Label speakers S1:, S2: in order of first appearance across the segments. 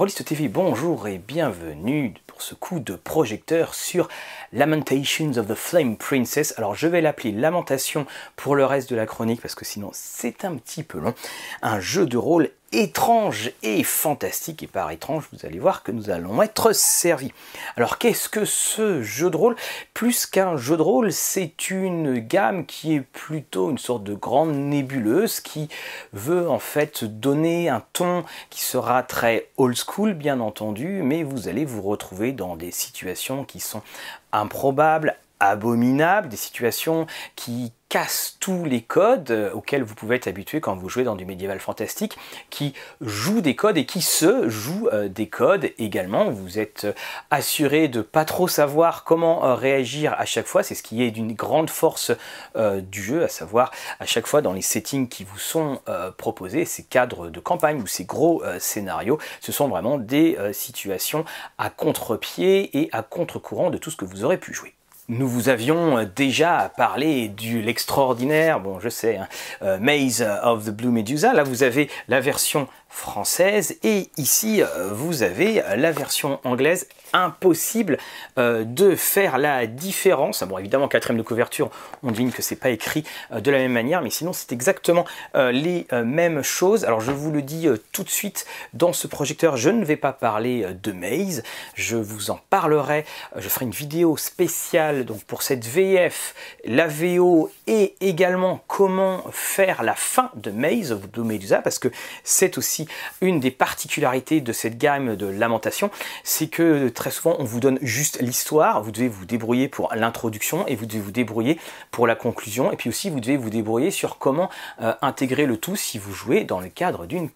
S1: Rollist TV, bonjour et bienvenue pour ce coup de projecteur sur Lamentations of the Flame Princess. Alors je vais l'appeler Lamentation pour le reste de la chronique parce que sinon c'est un petit peu long. Un jeu de rôle étrange et fantastique. Et par étrange, vous allez voir que nous allons être servis. Alors qu'est-ce que ce jeu de rôle? Plus qu'un jeu de rôle, c'est une gamme qui est plutôt une sorte de grande nébuleuse qui veut en fait donner un ton qui sera très old school bien entendu, mais vous allez vous retrouver dans des situations qui sont improbables, abominables, des situations qui cassent tous les codes euh, auxquels vous pouvez être habitué quand vous jouez dans du médiéval fantastique, qui jouent des codes et qui se jouent euh, des codes également. Vous êtes euh, assuré de pas trop savoir comment réagir à chaque fois. C'est ce qui est d'une grande force du jeu, à savoir à chaque fois dans les settings qui vous sont proposés, ces cadres de campagne ou ces gros scénarios, ce sont vraiment des situations à contre-pied et à contre-courant de tout ce que vous aurez pu jouer. Nous vous avions euh, déjà parlé du l'extraordinaire, bon je sais, hein, euh, Maze of the Blue Medusa. Là vous avez la version française. Et ici euh, vous avez la version anglaise impossible euh, de faire la différence. Bon évidemment quatrième de couverture on devine que c'est pas écrit euh, de la même manière mais sinon c'est exactement les mêmes choses. Alors je vous le dis tout de suite dans ce projecteur je ne vais pas parler de Maze. Je vous en parlerai. Je ferai une vidéo spéciale donc pour cette VF la VO et également comment faire la fin de Maze. De Medusa parce que c'est aussi une des particularités de cette gamme de lamentation, c'est que très souvent on vous donne juste l'histoire, vous devez vous débrouiller pour l'introduction et vous devez vous débrouiller pour la conclusion, et puis aussi vous devez vous débrouiller sur comment euh, intégrer le tout si vous jouez dans le cadre d'une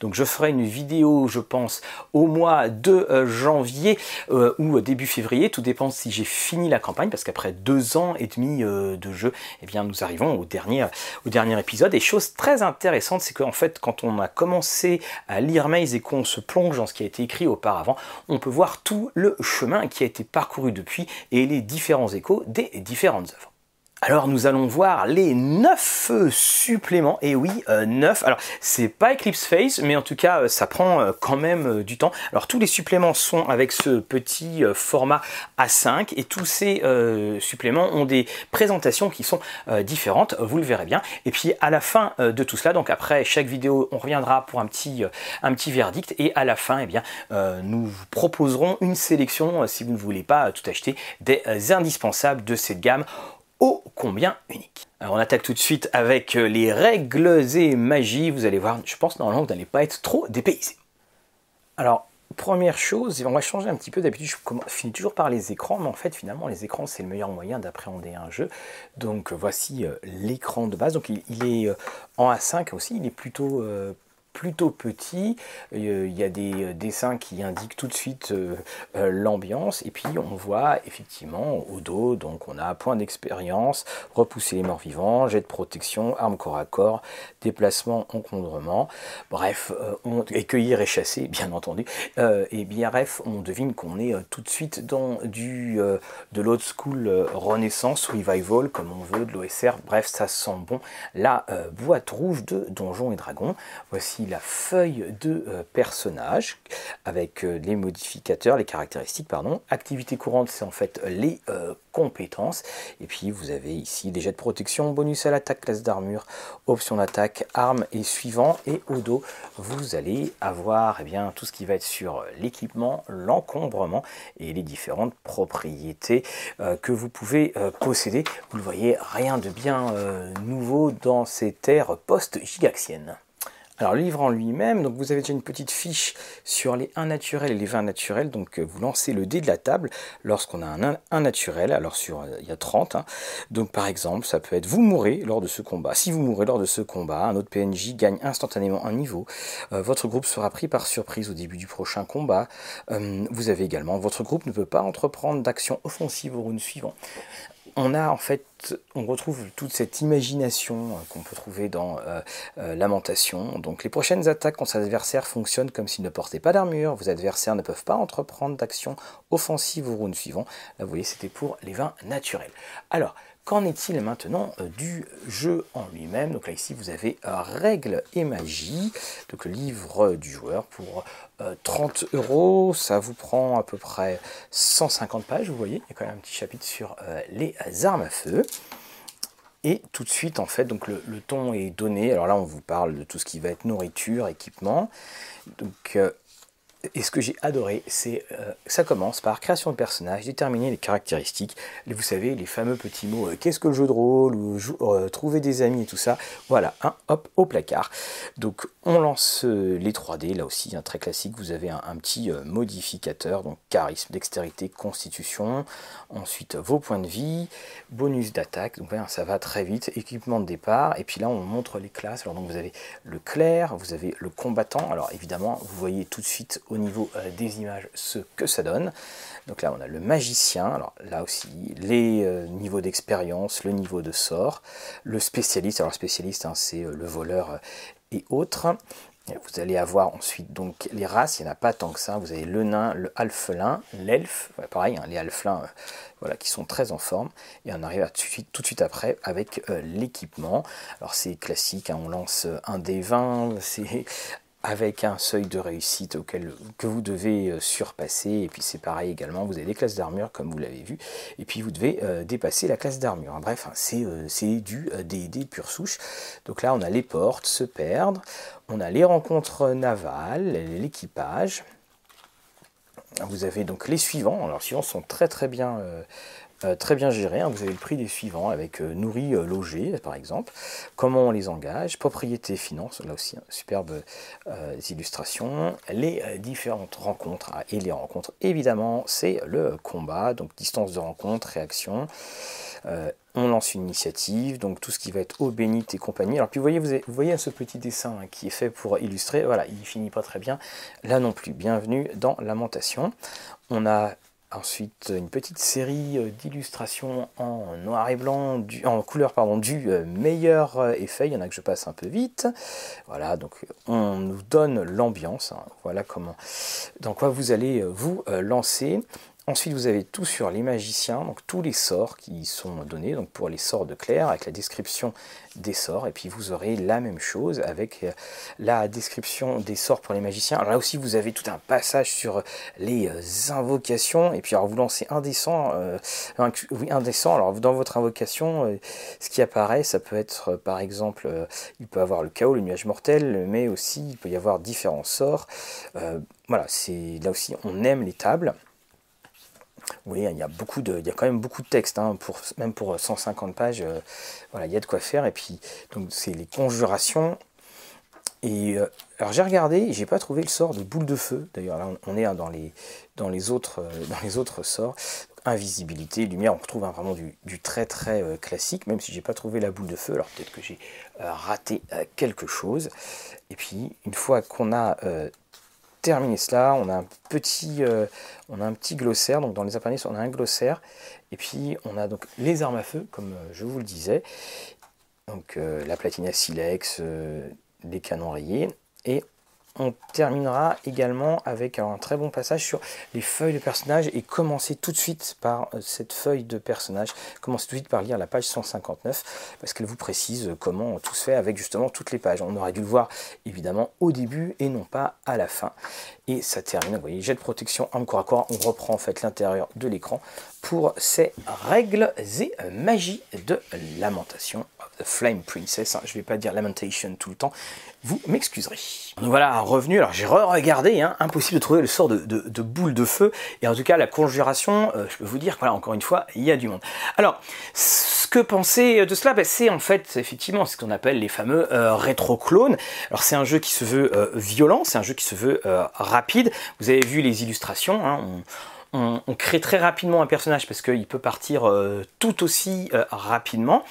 S1: Donc je ferai une vidéo, je pense, au mois de euh, janvier euh, ou début février, tout dépend si j'ai fini la campagne, parce qu'après deux ans et demi de jeu, eh bien nous arrivons au dernier, au dernier épisode. Et chose très intéressante, c'est qu'en fait, quand on a commencer à lire Maze et qu'on se plonge dans ce qui a été écrit auparavant, on peut voir tout le chemin qui a été parcouru depuis et les différents échos des différentes œuvres. Alors nous allons voir les 9 suppléments, et oui, 9, euh, alors c'est pas Eclipse Face, mais en tout cas euh, ça prend euh, quand même du temps. Alors tous les suppléments sont avec ce petit format A5, et tous ces suppléments ont des présentations qui sont différentes, vous le verrez bien. Et puis à la fin de tout cela, donc après chaque vidéo, on reviendra pour un petit, un petit verdict, et à la fin, eh bien, nous vous proposerons une sélection, si vous ne voulez pas tout acheter, des indispensables de cette gamme ô combien unique. Alors on attaque tout de suite avec euh, les règles et magie. Vous allez voir, je pense normalement vous n'allez pas être trop dépaysé. Alors, première chose, on va changer un petit peu. D'habitude, je finis toujours par les écrans, mais en fait, finalement, les écrans, c'est le meilleur moyen d'appréhender un jeu. Donc, voici euh, l'écran de base. Donc, il, est euh, en A5 aussi, il est plutôt plutôt petit. Euh, il y a des euh, dessins qui indiquent tout de suite euh, l'ambiance. Et puis on voit effectivement au dos, donc on a point d'expérience, repousser les morts vivants, jet de protection, arme corps à corps, déplacement, encombrement. Bref, on, et cueillir et chasser, bien entendu. et bien bref, on devine qu'on est tout de suite dans du de l'old school renaissance, revival, comme on veut, de l'OSR. Bref, ça sent bon. La boîte rouge de Donjons et Dragons. Voici la feuille de euh, personnage avec euh, les modificateurs, les caractéristiques, pardon. Activité courante, c'est en fait les euh, compétences. Et puis vous avez ici des jets de protection, bonus à l'attaque, classe d'armure, option d'attaque, armes et suivant. Et au dos, vous allez avoir eh bien, tout ce qui va être sur l'équipement, l'encombrement et les différentes propriétés que vous pouvez posséder. Vous le voyez, rien de bien nouveau dans ces terres post-gigaxiennes. Alors le livre en lui-même, donc vous avez déjà une petite fiche sur les 1 naturels et les 20 naturels. Donc euh, vous lancez le dé de la table lorsqu'on a un 1 naturel. Alors sur euh, il y a 30. Hein. Donc par exemple, ça peut être vous mourrez lors de ce combat. Si vous mourrez lors de ce combat, un autre PNJ gagne instantanément un niveau. Euh, votre groupe sera pris par surprise au début du prochain combat. vous avez également votre groupe ne peut pas entreprendre d'action offensive au round suivant on a en fait, on retrouve toute cette imagination euh, qu'on peut trouver dans euh, euh, Lamentation. Donc les prochaines attaques contre adversaire fonctionnent comme s'ils ne portaient pas d'armure. Vos adversaires ne peuvent pas entreprendre d'action offensive au round suivant. Là, vous voyez, c'était pour les vins naturels. Alors, qu'en est-il maintenant du jeu en lui-même? Donc là ici vous avez règles et magie, donc le livre du joueur pour 30 euros, ça vous prend à peu près 150 pages, vous voyez, il y a quand même un petit chapitre sur les armes à feu. Et tout de suite, en fait, donc le, ton est donné. Alors là, on vous parle de tout ce qui va être nourriture, équipement. Donc, euh, et ce que j'ai adoré, c'est euh, ça commence par création de personnage, déterminer les caractéristiques. vous savez, les fameux petits mots euh, qu'est-ce que le jeu de rôle ou euh, trouver des amis et tout ça. Voilà, un hop au placard. Donc on lance les 3D, là aussi, un très classique. Vous avez un, petit modificateur, donc charisme, dextérité, constitution. Ensuite vos points de vie, bonus d'attaque. Donc ça va très vite. Équipement de départ. Et puis là, on montre les classes. Alors donc vous avez le clair, vous avez le combattant. Alors évidemment, vous voyez tout de suite au niveau euh, des images ce que ça donne. Donc là, on a le magicien, alors là aussi, les euh, niveaux d'expérience, le niveau de sort, le spécialiste, alors spécialiste, hein, c'est euh, le voleur et autres. Vous allez avoir ensuite donc les races, il n'y en a pas tant que ça. Vous avez le nain, le alphelin, l'elfe, pareil, hein, les alphelins voilà, qui sont très en forme. Et on arrive tout, de suite, tout de suite après avec l'équipement. Alors c'est classique, hein, on lance un des 20, c'est avec un seuil de réussite auquel que vous devez euh, surpasser. Et puis c'est pareil également, vous avez des classes d'armure comme vous l'avez vu, et puis vous devez euh, dépasser la classe d'armure. Bref, hein, euh, c'est du D&D pure souche. Donc là, on a les portes, se perdre, on a les rencontres navales, l'équipage. Vous avez donc les suivants. Alors les suivants sont très très bien euh, très bien géré. Hein. Vous avez le prix des suivants avec euh, nourri, euh, logé, par exemple. Comment on les engage, propriété, finance, là aussi, hein, superbes illustrations. Les différentes rencontres. Ah, et les rencontres, évidemment, c'est le combat, donc distance de rencontre, réaction. on lance une initiative, donc tout ce qui va être eau bénite et compagnie. Alors puis vous voyez, vous, voyez ce petit dessin hein, qui est fait pour illustrer, voilà, il finit pas très bien, là non plus. Bienvenue dans Lamentation. On a Ensuite, une petite série euh, d'illustrations en noir et blanc, en couleur pardon, du euh, meilleur euh, effet. Il y en a que je passe un peu vite. Voilà, donc on nous donne l'ambiance. Hein. Voilà comment, dans quoi vous allez vous lancer. Ensuite, vous avez tout sur les magiciens, donc tous les sorts qui sont donnés, donc pour les sorts de Claire, avec la description des sorts, et puis vous aurez la même chose avec euh, la description des sorts pour les magiciens. Alors là aussi, vous avez tout un passage sur les euh, invocations, et puis alors vous lancez un descend, euh, oui, un descend, alors dans votre invocation, ce qui apparaît, ça peut être par exemple, il peut avoir le chaos, le nuage mortel, mais aussi il peut y avoir différents sorts. voilà, c'est là aussi, on aime les tables. Oui, il y a beaucoup de, il y a quand même beaucoup de texte, hein, même pour 150 pages, euh, voilà, il y a de quoi faire. Et puis, donc c'est les conjurations. Et euh, alors j'ai regardé, j'ai pas trouvé le sort de boule de feu. D'ailleurs là, on est hein, dans les, dans les autres, euh, dans les autres sorts. invisibilité, lumière, on retrouve hein, vraiment du, du, très très classique. Même si j'ai pas trouvé la boule de feu, alors peut-être que j'ai raté quelque chose. Et puis une fois qu'on a terminé cela, on a un petit, euh, on a un petit glossaire. Donc dans les appendices, on a un glossaire. Et puis on a donc les armes à feu, comme euh, je vous le disais. Donc euh, la platina silex, les canons rayés. Et on terminera également avec un très bon passage sur les feuilles de personnage et commencer tout de suite par euh, cette feuille de personnage. Commencez tout de suite par lire la page 159 parce qu'elle vous précise comment tout se fait avec justement toutes les pages. On aurait dû le voir évidemment au début et non pas à la fin. Et ça termine, vous voyez, jet de protection, arme corps à corps. On reprend en fait l'intérieur de l'écran pour ces règles et magie de lamentation. Flame Princess, hein. je ne vais pas dire Lamentation tout le temps, vous m'excuserez. Donc voilà, revenu, alors j'ai re-regardé, hein. impossible de trouver le sort de, boule de feu, et en tout cas la conjuration, euh, je peux vous dire, voilà, encore une fois, il y a du monde. Alors, ce que penser de cela? Ben, C'est en fait, effectivement, ce qu'on appelle les fameux euh, rétro-clones. Alors c'est un jeu qui se veut euh, violent, c'est un jeu qui se veut rapide, vous avez vu les illustrations, hein, on, crée très rapidement un personnage parce qu'il peut partir euh, tout aussi euh, rapidement.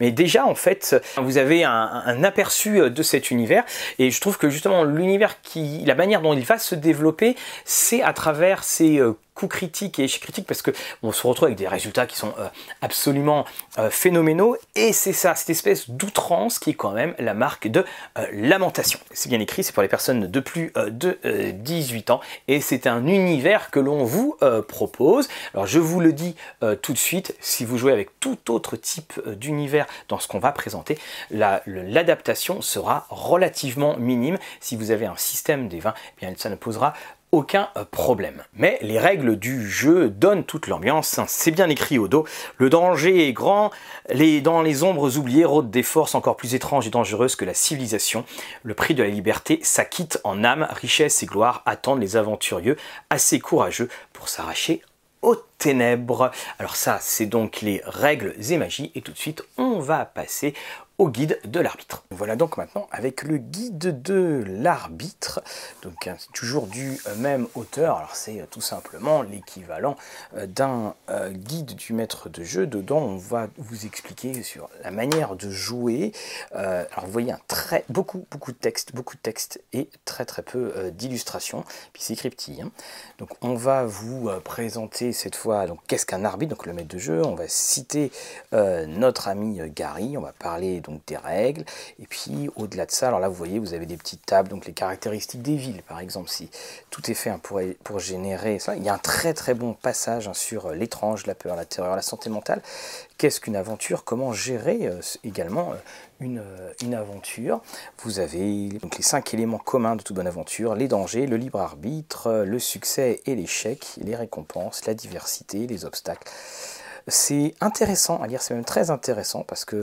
S1: Mais déjà, en fait, vous avez un, aperçu euh, de cet univers. Et je trouve que justement, l'univers qui, la manière dont il va se développer, c'est à travers ces coup critique et échec critique parce que on se retrouve avec des résultats qui sont euh, absolument euh, phénoménaux et c'est ça, cette espèce d'outrance qui est quand même la marque de euh, lamentation. C'est bien écrit, c'est pour les personnes de plus de 18 ans et c'est un univers que l'on vous propose. Alors je vous le dis tout de suite, si vous jouez avec tout autre type d'univers dans ce qu'on va présenter, l'adaptation sera relativement minime. Si vous avez un système des vins, eh bien ça ne posera aucun euh, problème. Mais les règles du jeu donnent toute l'ambiance, hein. c'est bien écrit au dos. Le danger est grand, les, dans les ombres oubliées rôdent des forces encore plus étranges et dangereuses que la civilisation. Le prix de la liberté s'acquitte en âme, richesse et gloire attendent les aventurieux assez courageux pour s'arracher aux ténèbres. Alors ça, c'est donc les règles et magies, et tout de suite, on va passer au guide de l'arbitre. Voilà donc maintenant avec le guide de l'arbitre, donc hein, toujours du euh, même auteur, alors c'est euh, tout simplement l'équivalent euh, d'un guide du maître de jeu, dedans on va vous expliquer sur la manière de jouer, alors vous voyez un très, beaucoup, beaucoup de texte, beaucoup de texte et très très peu d'illustrations, puis c'est petit. Hein. Donc on va vous présenter cette fois, donc qu'est-ce qu'un arbitre, donc le maître de jeu, on va citer notre ami Gary, on va parler donc des règles. Et puis au-delà de ça, alors là vous voyez, vous avez des petites tables, donc les caractéristiques des villes, par exemple, si tout est fait hein, pour, pour générer ça. Il y a un très très bon passage hein, sur euh, l'étrange, la peur, la terreur, la santé mentale. Qu'est-ce qu'une aventure Comment gérer euh, également euh, une, une, aventure Vous avez donc les cinq éléments communs de toute bonne aventure les dangers, le libre arbitre, le succès et l'échec, les récompenses, la diversité, les obstacles. C'est intéressant à lire, c'est même très intéressant parce que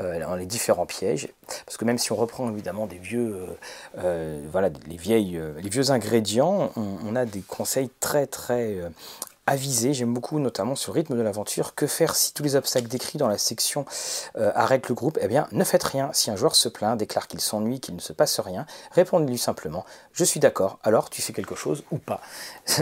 S1: euh, les différents pièges, parce que même si on reprend évidemment des vieux, euh, euh, voilà, les vieilles, les vieux ingrédients, on, on, a des conseils très très avisé, j'aime beaucoup notamment ce rythme de l'aventure. Que faire si tous les obstacles décrits dans la section euh, arrêtent le groupe? Eh bien, ne faites rien. Si un joueur se plaint, déclare qu'il s'ennuie, qu'il ne se passe rien, répondez-lui simplement Je suis d'accord, alors tu fais quelque chose ou pas.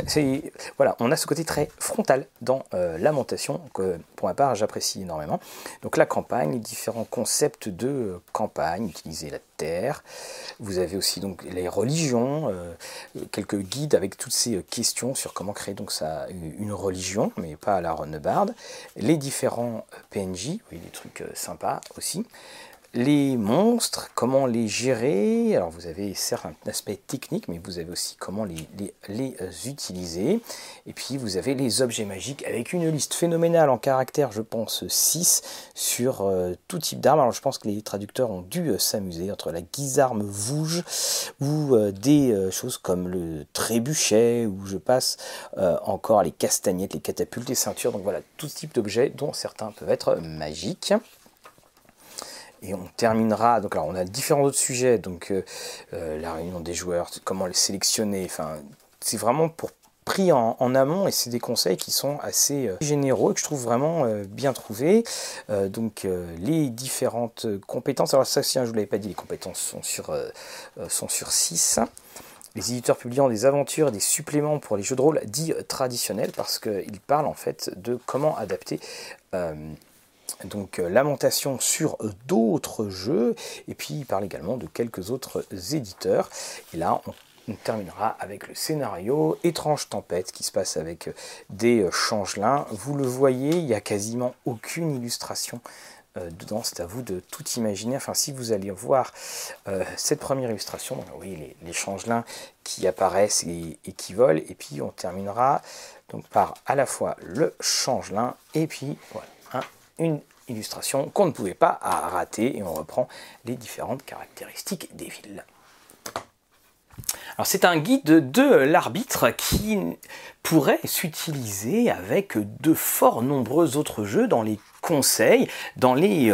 S1: voilà, on a ce côté très frontal dans euh, Lamentation, que pour ma part j'apprécie énormément. Donc la campagne, différents concepts de euh, campagne, utiliser la terre. Vous avez aussi donc les religions, quelques guides avec toutes ces questions sur comment créer donc ça religion, mais pas à la Ronebard, les différents euh, PNJ, oui, des trucs euh, sympas aussi, les monstres, comment les gérer. Alors vous avez certes un aspect technique, mais vous avez aussi comment les, euh, utiliser. Et puis vous avez les objets magiques avec une liste phénoménale en caractère, je pense 6, sur euh, tout type d'armes. Alors je pense que les traducteurs ont dû euh, s'amuser entre la guisarme vouge ou des choses comme le trébuchet, ou je passe encore les castagnettes, les catapultes, les ceintures. Donc voilà, tout type d'objets dont certains peuvent être magiques. Et on terminera, donc alors on a différents autres sujets, donc euh, euh, la réunion des joueurs, comment les sélectionner, enfin c'est vraiment pour pris en, amont et c'est des conseils qui sont assez euh, généraux et que je trouve vraiment bien trouvés. donc les différentes compétences, alors ça si hein, je ne vous l'avais pas dit, les compétences sont sur, sont sur 6. Les éditeurs publiant des aventures et des suppléments pour les jeux de rôle dits traditionnels parce qu'ils parlent en fait de comment adapter donc euh, Lamentation sur d'autres jeux, et puis il parle également de quelques autres éditeurs. Et là, on, terminera avec le scénario Étrange Tempête qui se passe avec euh, des euh, changelins. Vous le voyez, il n'y a quasiment aucune illustration dedans, c'est à vous de tout imaginer. Enfin, si vous allez voir cette première illustration, donc, oui, les, les, changelins qui apparaissent et, et, qui volent, et puis on terminera donc par à la fois le changelin et puis voilà, illustration qu'on ne pouvait pas rater et on reprend les différentes caractéristiques des villes. Alors c'est un guide de l'arbitre qui pourrait s'utiliser avec de fort nombreux autres jeux dans les conseils, dans les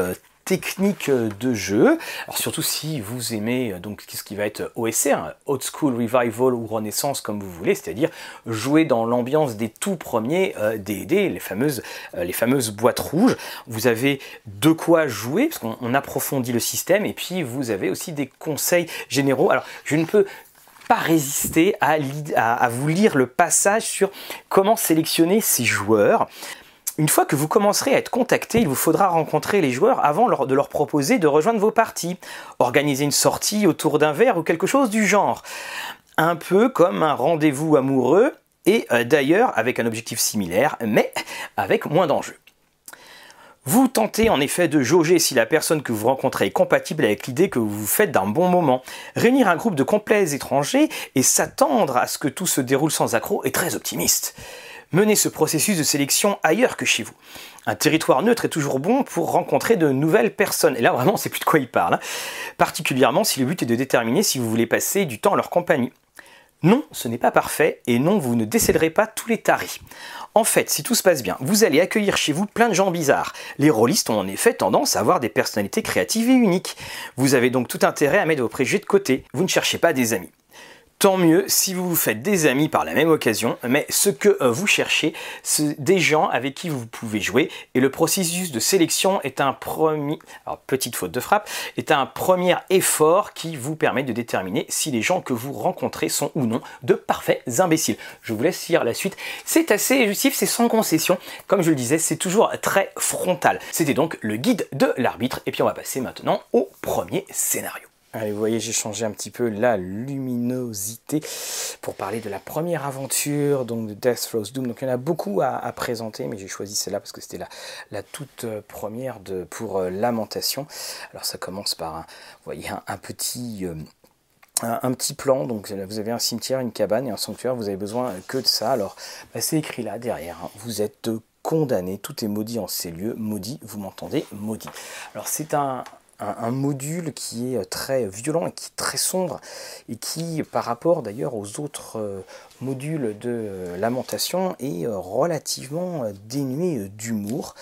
S1: euh, technique de jeu. Surtout si vous aimez euh, donc ce qui va être OSR, Old School Revival ou Renaissance comme vous voulez, c'est-à-dire jouer dans l'ambiance des tout premiers D&D, euh, les fameuses euh, les fameuses boîtes rouges. Vous avez de quoi jouer parce qu'on approfondit le système et puis vous avez aussi des conseils généraux. Alors je ne peux pas résister à, vous lire le passage sur comment sélectionner ces joueurs. Une fois que vous commencerez à être contacté, il vous faudra rencontrer les joueurs avant de leur proposer de rejoindre vos parties, organiser une sortie autour d'un verre ou quelque chose du genre. Un peu comme un rendez-vous amoureux et d'ailleurs avec un objectif similaire, mais avec moins d'enjeux. Vous tentez en effet de jauger si la personne que vous rencontrez est compatible avec l'idée que vous vous faites d'un bon moment. Réunir un groupe de complets étrangers et s'attendre à ce que tout se déroule sans accroc est très optimiste. Menez ce processus de sélection ailleurs que chez vous. Un territoire neutre est toujours bon pour rencontrer de nouvelles personnes. Et là, vraiment, c'est plus de quoi il parle. Hein. Particulièrement si le but est de déterminer si vous voulez passer du temps en leur compagnie. Non, ce n'est pas parfait, et non, vous ne décéderez pas tous les taris. En fait, si tout se passe bien, vous allez accueillir chez vous plein de gens bizarres. Les rôlistes ont en effet tendance à avoir des personnalités créatives et uniques. Vous avez donc tout intérêt à mettre vos préjugés de côté. Vous ne cherchez pas des amis. Tant mieux si vous vous faites des amis par la même occasion, mais ce que euh, vous cherchez, c'est des gens avec qui vous pouvez jouer, et le processus de sélection est un premier, alors petite faute de frappe, est un premier effort qui vous permet de déterminer si les gens que vous rencontrez sont ou non de parfaits imbéciles. Je vous laisse lire la suite. C'est assez justif, c'est sans concession. Comme je le disais, c'est toujours très frontal. C'était donc le guide de l'arbitre, et puis on va passer maintenant au premier scénario. Vous voyez, j'ai changé un petit peu la luminosité pour parler de la première aventure, donc de Death Throws Doom. Donc il y en a beaucoup à, présenter, mais j'ai choisi celle-là parce que c'était la, toute euh, première de, pour euh, Lamentation. Alors ça commence par, un, vous voyez, un, petit... Euh, petit plan, donc vous avez un cimetière, une cabane et un sanctuaire, vous avez besoin que de ça. Alors bah, c'est écrit là derrière, hein. vous êtes condamné, tout est maudit en ces lieux, maudit, vous m'entendez, maudit. Alors c'est un, un, module qui est très violent et qui est très sombre et qui, par rapport d'ailleurs aux autres euh, modules de euh, lamentation, est euh, relativement dénué d'humour.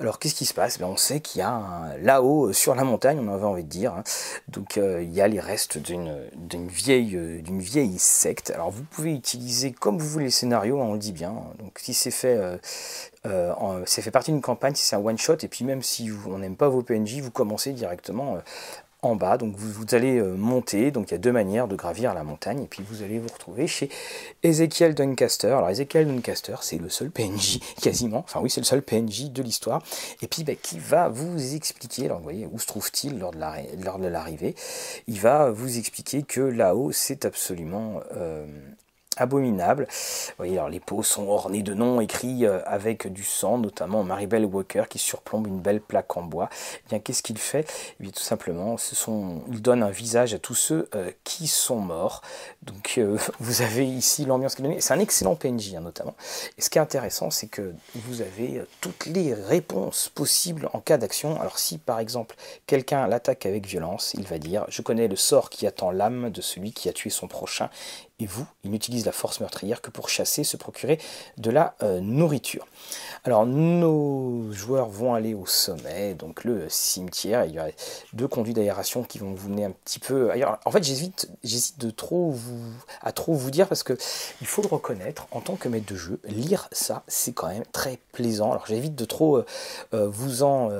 S1: Alors qu'est-ce qui se passe? Ben, On sait qu'il y a là-haut, sur la montagne, on avait envie de dire, hein, donc il y a les restes d'une vieille, secte. Alors vous pouvez utiliser comme vous voulez les scénarios, hein, on le dit bien. Donc si c'est fait euh, c'est fait partie d'une campagne, si c'est un one shot, et puis même si on n'aime pas vos PNJ, vous commencez directement euh, en bas, donc vous, allez euh, monter, donc il y a deux manières de gravir la montagne, et puis vous allez vous retrouver chez Ezekiel Duncaster. Alors Ezekiel Duncaster, c'est le seul PNJ quasiment, enfin oui c'est le seul PNJ de l'histoire, et puis bah, qui va vous expliquer, alors vous voyez, où se trouve-t-il lors de l'arrivée? Il va vous expliquer que là-haut c'est absolument abominable. Vous voyez, alors les pots sont ornés de noms écrits euh, avec du sang, notamment Maribel Walker qui surplombe une belle plaque en bois. Eh bien, qu'est-ce qu'il fait? Eh bien, Tout simplement, ce sont, il donne un visage à tous ceux euh, qui sont morts. Donc, euh, vous avez ici l'ambiance qui est donnée. C'est un excellent PNJ, hein, notamment. Et ce qui est intéressant, c'est que vous avez toutes les réponses possibles en cas d'action. Alors, si par exemple quelqu'un l'attaque avec violence, il va dire Je connais le sort qui attend l'âme de celui qui a tué son prochain et vous, il n'utilise la force meurtrière que pour chasser, se procurer de la euh, nourriture. Alors nos joueurs vont aller au sommet, donc le cimetière, il y a deux conduits d'aération qui vont vous mener un petit peu ailleurs. En fait j'hésite, j'hésite de trop vous, à trop vous dire parce que il faut le reconnaître, en tant que maître de jeu, lire ça c'est quand même très plaisant. Alors j'évite de trop euh, euh, vous en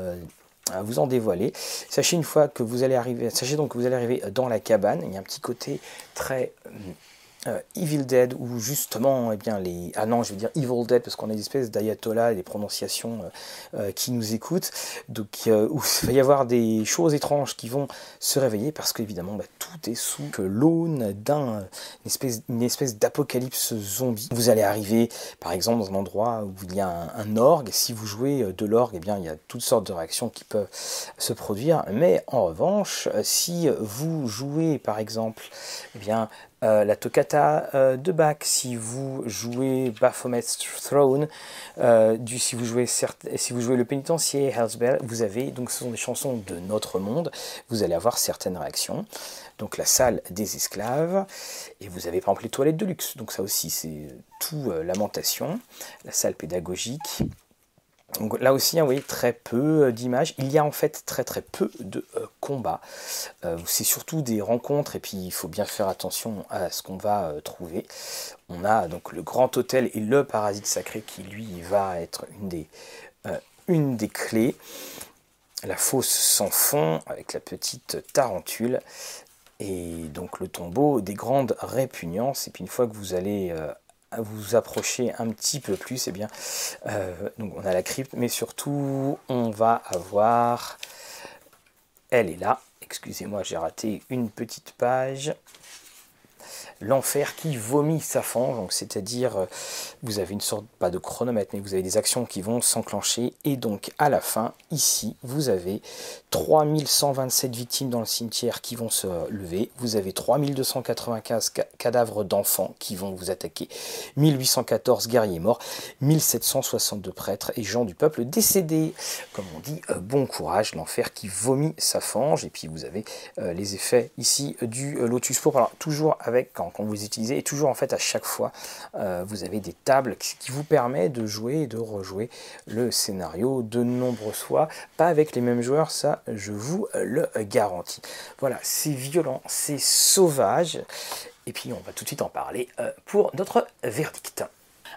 S1: vous en dévoiler. Sachez une fois que vous allez arriver, sachez donc que vous allez arriver dans la cabane. Il y a un petit côté très euh, Evil Dead ou justement eh bien les ah non je veux dire Evil Dead parce qu'on a des espèces d'ayatollah et des prononciations euh, euh, qui nous écoutent. Donc où il va y avoir des choses étranges qui vont se réveiller parce qu'évidemment bah, tout est sous l'aune d'un espèce une espèce d'apocalypse zombie. Vous allez arriver par exemple dans un endroit où il y a un, orgue. Si vous jouez de l'orgue eh bien il y a toutes sortes de réactions qui peuvent se produire. Mais en revanche si vous jouez par exemple eh bien euh, la toccata euh, de Bach, si vous jouez Baphomet's Throne, euh, du, si, vous jouez le pénitencier, Hell's vous avez, donc ce sont des chansons de notre monde, vous allez avoir certaines réactions. Donc la salle des esclaves, et vous avez par exemple les toilettes de luxe, donc ça aussi c'est tout lamentation, la salle pédagogique, donc là aussi, hein, vous voyez, très peu euh, d'images. Il y a en fait très très peu de euh, combats. Euh, c'est surtout des rencontres et puis il faut bien faire attention à ce qu'on va trouver. On a donc le grand hôtel et le parasite sacré qui lui va être une des, une des clés. La fosse sans fond avec la petite tarentule et donc le tombeau des grandes répugnances. Et puis une fois que vous allez vous approcher un petit peu plus, et eh bien, euh, donc on a la crypte, mais surtout on va avoir, elle est là, excusez-moi j'ai raté une petite page, l'enfer qui vomit sa fange, donc c'est-à-dire euh, vous avez une sorte, pas de chronomètre, mais vous avez des actions qui vont s'enclencher, et donc à la fin, ici, vous avez 3127 victimes dans le cimetière qui vont se lever, vous avez 3295 cadavres d'enfants qui vont vous attaquer, 1814 guerriers morts, 1762 prêtres et gens du peuple décédés. Comme on dit, euh, bon courage, l'enfer qui vomit sa fange, et puis vous avez euh, les effets ici du Lotus pour alors toujours avec, quand, vous utilisez, et toujours en fait à chaque fois, euh, vous avez des tables qui vous permettent de jouer et de rejouer le scénario de nombreuses fois, pas avec les mêmes joueurs, ça je vous le garantis. Voilà, c'est violent, c'est sauvage, et puis on va tout de suite en parler euh, pour notre verdict.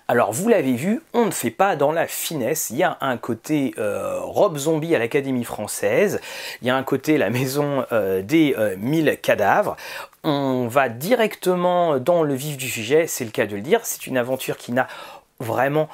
S1: Alors vous l'avez vu, on ne fait pas dans la finesse, il y a un côté euh, robe zombie à l'Académie française, il y a un côté la maison euh, des mille cadavres, on va directement dans le vif du sujet, c'est le cas de le dire, c'est une aventure qui n'a vraiment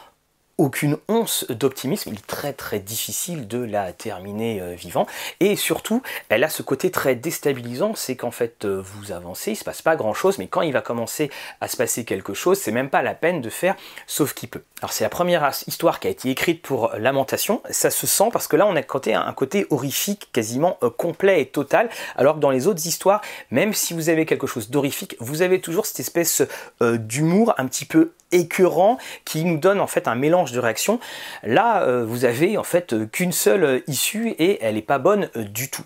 S1: aucune once d'optimisme, il est très très difficile de la terminer euh, vivant. Et surtout elle a ce côté très déstabilisant, c'est qu'en fait euh, vous avancez, il se passe pas grand chose mais quand il va commencer à se passer quelque chose, c'est même pas la peine de faire sauf qui peut. Alors c'est la première histoire qui a été écrite pour Lamentation, ça se sent parce que là on a côté, un côté horrifique quasiment euh, complet et total. Alors que dans les autres histoires, même si vous avez quelque chose d'horrifique, vous avez toujours cette espèce d'humour un petit peu écœurant qui nous donne en fait un mélange de réactions. Là, euh, vous avez en fait qu'une seule issue et elle n'est pas bonne euh, du tout.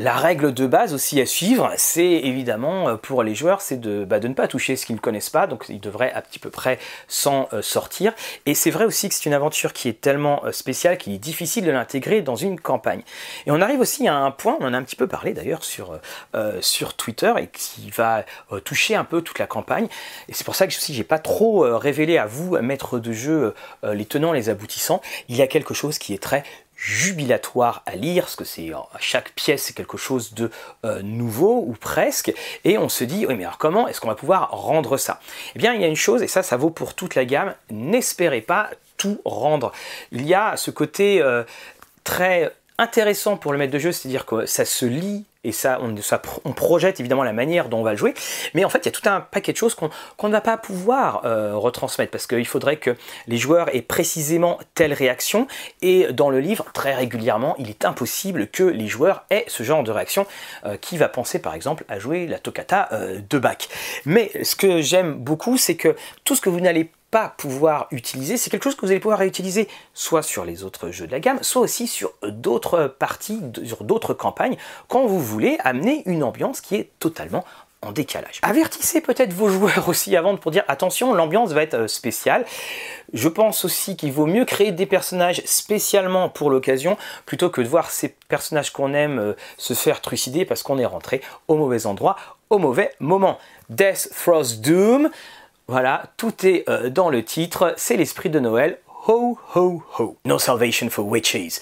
S1: La règle de base aussi à suivre, c'est évidemment euh, pour les joueurs, c'est de, bah, de, ne pas toucher ce qu'ils ne connaissent pas, donc ils devraient à petit peu près s'en euh, sortir. Et c'est vrai aussi que c'est une aventure qui est tellement euh, spéciale qu'il est difficile de l'intégrer dans une campagne. Et on arrive aussi à un point, on en a un petit peu parlé d'ailleurs sur, Twitter, et qui va toucher un peu toute la campagne. Et c'est pour ça que je j'ai pas trop révélé à vous, maître de jeu, les tenants, les aboutissants. Il y a quelque chose qui est très jubilatoire à lire, parce que c'est chaque pièce c'est quelque chose de euh, nouveau ou presque, et on se dit oui mais alors comment est-ce qu'on va pouvoir rendre ça? Eh bien il y a une chose et ça ça vaut pour toute la gamme, n'espérez pas tout rendre. Il y a ce côté euh, très intéressant pour le maître de jeu, c'est-à-dire que ça se lit et ça on, projette évidemment la manière dont on va le jouer, mais en fait il y a tout un paquet de choses qu'on ne va pas pouvoir euh, retransmettre. Parce qu'il faudrait que les joueurs aient précisément telle réaction. Et dans le livre très régulièrement il est impossible que les joueurs aient ce genre de réaction euh, qui va penser par exemple à jouer la toccata euh, de Bach. Mais ce que j'aime beaucoup c'est que tout ce que vous n'allez pas pouvoir utiliser, c'est quelque chose que vous allez pouvoir réutiliser soit sur les autres jeux de la gamme, soit aussi sur d'autres parties, sur d'autres campagnes, quand vous voulez amener une ambiance qui est totalement en décalage. Avertissez peut-être vos joueurs aussi avant pour dire attention, l'ambiance va être euh, spéciale. Je pense aussi qu'il vaut mieux créer des personnages spécialement pour l'occasion plutôt que de voir ces personnages qu'on aime euh, se faire trucider parce qu'on est rentré au mauvais endroit, au mauvais moment. Death Frost Doom, voilà, tout est euh, dans le titre, c'est l'esprit de Noël. Ho, ho, ho. No salvation for witches.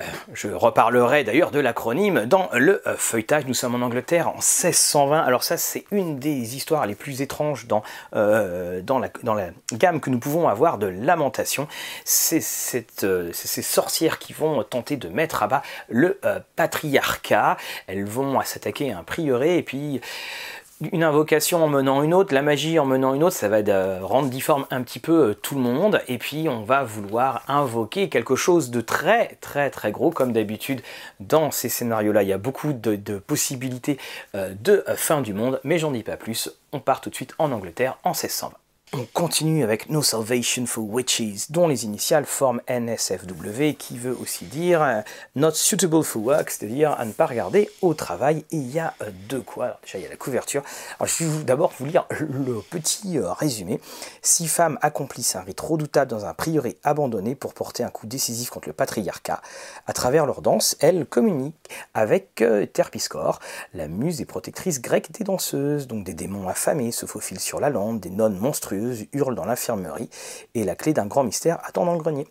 S1: Euh, je reparlerai d'ailleurs de l'acronyme dans le euh, feuilletage. Nous sommes en Angleterre en 1620. Alors ça, c'est une des histoires les plus étranges dans, la, gamme que nous pouvons avoir de lamentation. C'est ces sorcières qui vont tenter de mettre à bas le patriarcat. Elles vont s'attaquer à un prieuré et puis une invocation en menant une autre, la magie en menant une autre, ça va rendre difforme un petit peu euh, tout le monde. Et puis on va vouloir invoquer quelque chose de très très très gros, comme d'habitude dans ces scénarios-là. Il y a beaucoup de, de possibilités euh, de fin du monde, mais j'en dis pas plus. On part tout de suite en Angleterre en 1620. On continue avec No Salvation for Witches, dont les initiales forment NSFW, qui veut aussi dire euh, Not Suitable for Work, c'est-à-dire à ne pas regarder au travail. Et il y a euh, de quoi. Déjà, il y a la couverture. Alors, je vais d'abord vous lire le petit euh, résumé. Six femmes accomplissent un rite redoutable dans un prieuré abandonné pour porter un coup décisif contre le patriarcat. À travers leur danse, elles communiquent avec Terpiscore, la muse et protectrice grecque des danseuses. Donc des démons affamés se faufilent sur la lande, des nonnes monstrueuses hurle dans l'infirmerie et la clé d'un grand mystère attend dans le grenier.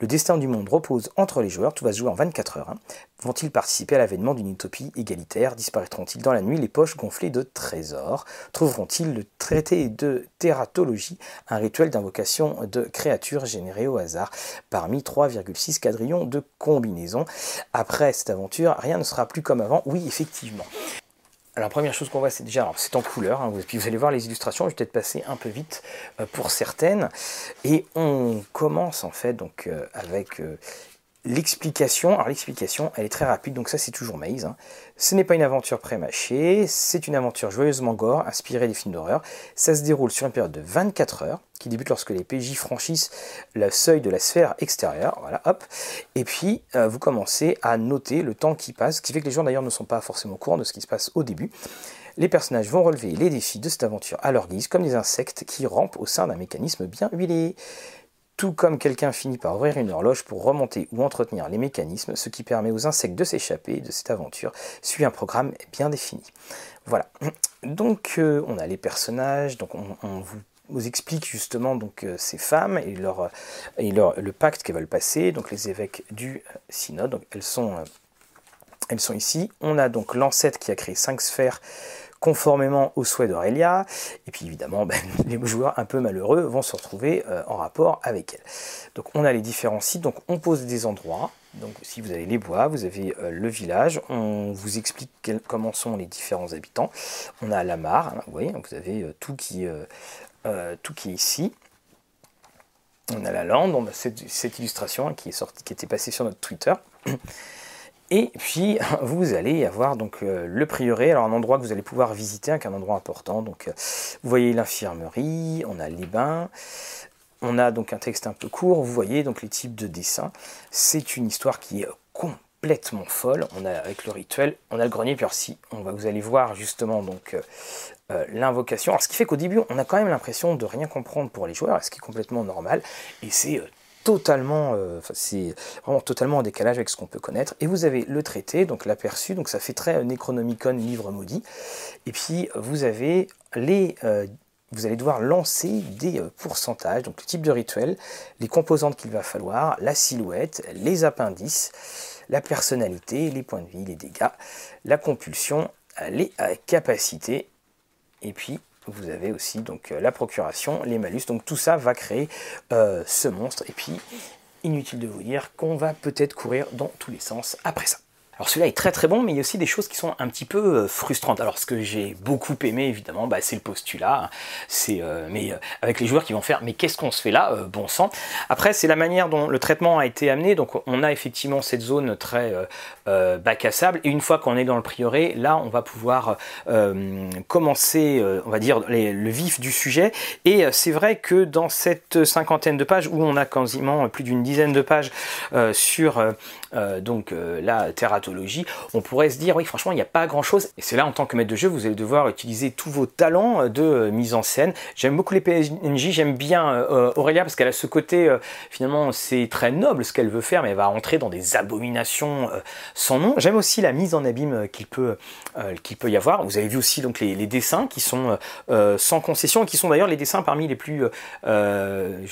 S1: Le destin du monde repose entre les joueurs, tout va se jouer en 24 heures. Hein. Vont-ils participer à l'avènement d'une utopie égalitaire? Disparaîtront-ils dans la nuit les poches gonflées de trésors? Trouveront-ils le traité de tératologie, un rituel d'invocation de créatures générées au hasard parmi 3,6 quadrillons de combinaisons? Après cette aventure, rien ne sera plus comme avant. Oui, effectivement. La première chose qu'on voit, c'est déjà, c'est en couleur, hein, puis vous allez voir les illustrations, je vais peut-être passer un peu vite euh, pour certaines. Et on commence en fait donc euh, avec euh, l'explication. Alors, l'explication, elle est très rapide, donc ça, c'est toujours. Hein. Ce n'est pas une aventure pré-mâchée, c'est une aventure joyeusement gore, inspirée des films d'horreur. Ça se déroule sur une période de 24 heures, qui débute lorsque les PJ franchissent le seuil de la sphère extérieure. Voilà, hop. Et puis, euh, vous commencez à noter le temps qui passe, ce qui fait que les joueurs d'ailleurs ne sont pas forcément au courant de ce qui se passe au début. Les personnages vont relever les défis de cette aventure à leur guise, comme des insectes qui rampent au sein d'un mécanisme bien huilé tout comme quelqu'un finit par ouvrir une horloge pour remonter ou entretenir les mécanismes, ce qui permet aux insectes de s'échapper de cette aventure, suit un programme bien défini. Voilà. Donc euh, on a les personnages, donc on, vous explique justement donc euh, ces femmes et leur et leur, le pacte qu'elles veulent passer donc les évêques du euh, synode donc elles sont elles sont ici on a donc l'ancêtre qui a créé cinq sphères conformément aux souhaits d'Aurélia. Et puis évidemment, ben, les joueurs un peu malheureux vont se retrouver euh, en rapport avec elle. Donc on a les différents sites, donc on pose des endroits. Donc si vous avez les bois, vous avez euh, le village, on vous explique comment sont les différents habitants. On a la mare, hein, vous voyez, vous avez euh, tout, qui, tout qui est ici. On a la lande, on a cette, cette illustration hein, qui est sortie, qui était passée sur notre Twitter. Et puis vous allez avoir donc euh, le prieuré, alors un endroit que vous allez pouvoir visiter, hein, un endroit important. Donc euh, vous voyez l'infirmerie, on a les bains, on a donc un texte un peu court. Vous voyez donc les types de dessins. C'est une histoire qui est complètement folle. On a avec le rituel, on a le grenier, puis si on va, vous allez voir justement donc euh, l'invocation. Alors ce qui fait qu'au début, on a quand même l'impression de rien comprendre pour les joueurs, ce qui est complètement normal. Et c'est totalement, euh, c'est vraiment totalement en décalage avec ce qu'on peut connaître. Et vous avez le traité, donc l'aperçu, donc ça fait très Necronomicon, livre maudit. Et puis vous avez les, euh, vous allez devoir lancer des euh, pourcentages, donc le type de rituel, les composantes qu'il va falloir, la silhouette, les appendices, la personnalité, les points de vie, les dégâts, la compulsion, les capacités, et puis vous avez aussi donc euh, la procuration, les malus. Donc tout ça va créer euh, ce monstre. Et puis, inutile de vous dire qu'on va peut-être courir dans tous les sens après ça. Alors celui-là est très très bon, mais il y a aussi des choses qui sont un petit peu euh, frustrantes. Alors ce que j'ai beaucoup aimé évidemment, bah, c'est le postulat. C'est euh, mais euh, avec les joueurs qui vont faire, mais qu'est-ce qu'on se fait là, bon sang. Après c'est la manière dont le traitement a été amené. Donc on a effectivement cette zone très bac à sable, et une fois qu'on est dans le prieuré, là on va pouvoir commencer, on va dire le vif du sujet. Et c'est vrai que dans cette cinquantaine de pages où on a quasiment plus d'une dizaine de pages sur donc la terre on pourrait se dire, oui, franchement, il n'y a pas grand-chose. Et c'est là, en tant que maître de jeu, vous allez devoir utiliser tous vos talents euh, de euh, mise en scène. J'aime beaucoup les PNJ, j'aime bien euh, Aurélia parce qu'elle a ce côté, finalement, c'est très noble ce qu'elle veut faire, mais elle va entrer dans des abominations sans nom. J'aime aussi la mise en abîme qu'il peut, qu'il peut y avoir. Vous avez vu aussi donc les, dessins qui sont sans concession et qui sont d'ailleurs les dessins parmi les plus, j'ai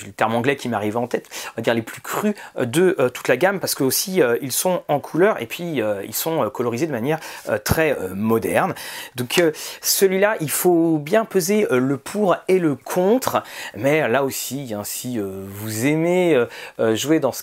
S1: le terme anglais qui m'arrive en tête, on va dire les plus crus de toute la gamme parce que aussi ils sont en couleur et puis euh, ils sont euh, colorisés de manière euh, très moderne. Donc celui-là, il faut bien peser le pour et le contre, mais là aussi, hein, si vous aimez jouer dans ce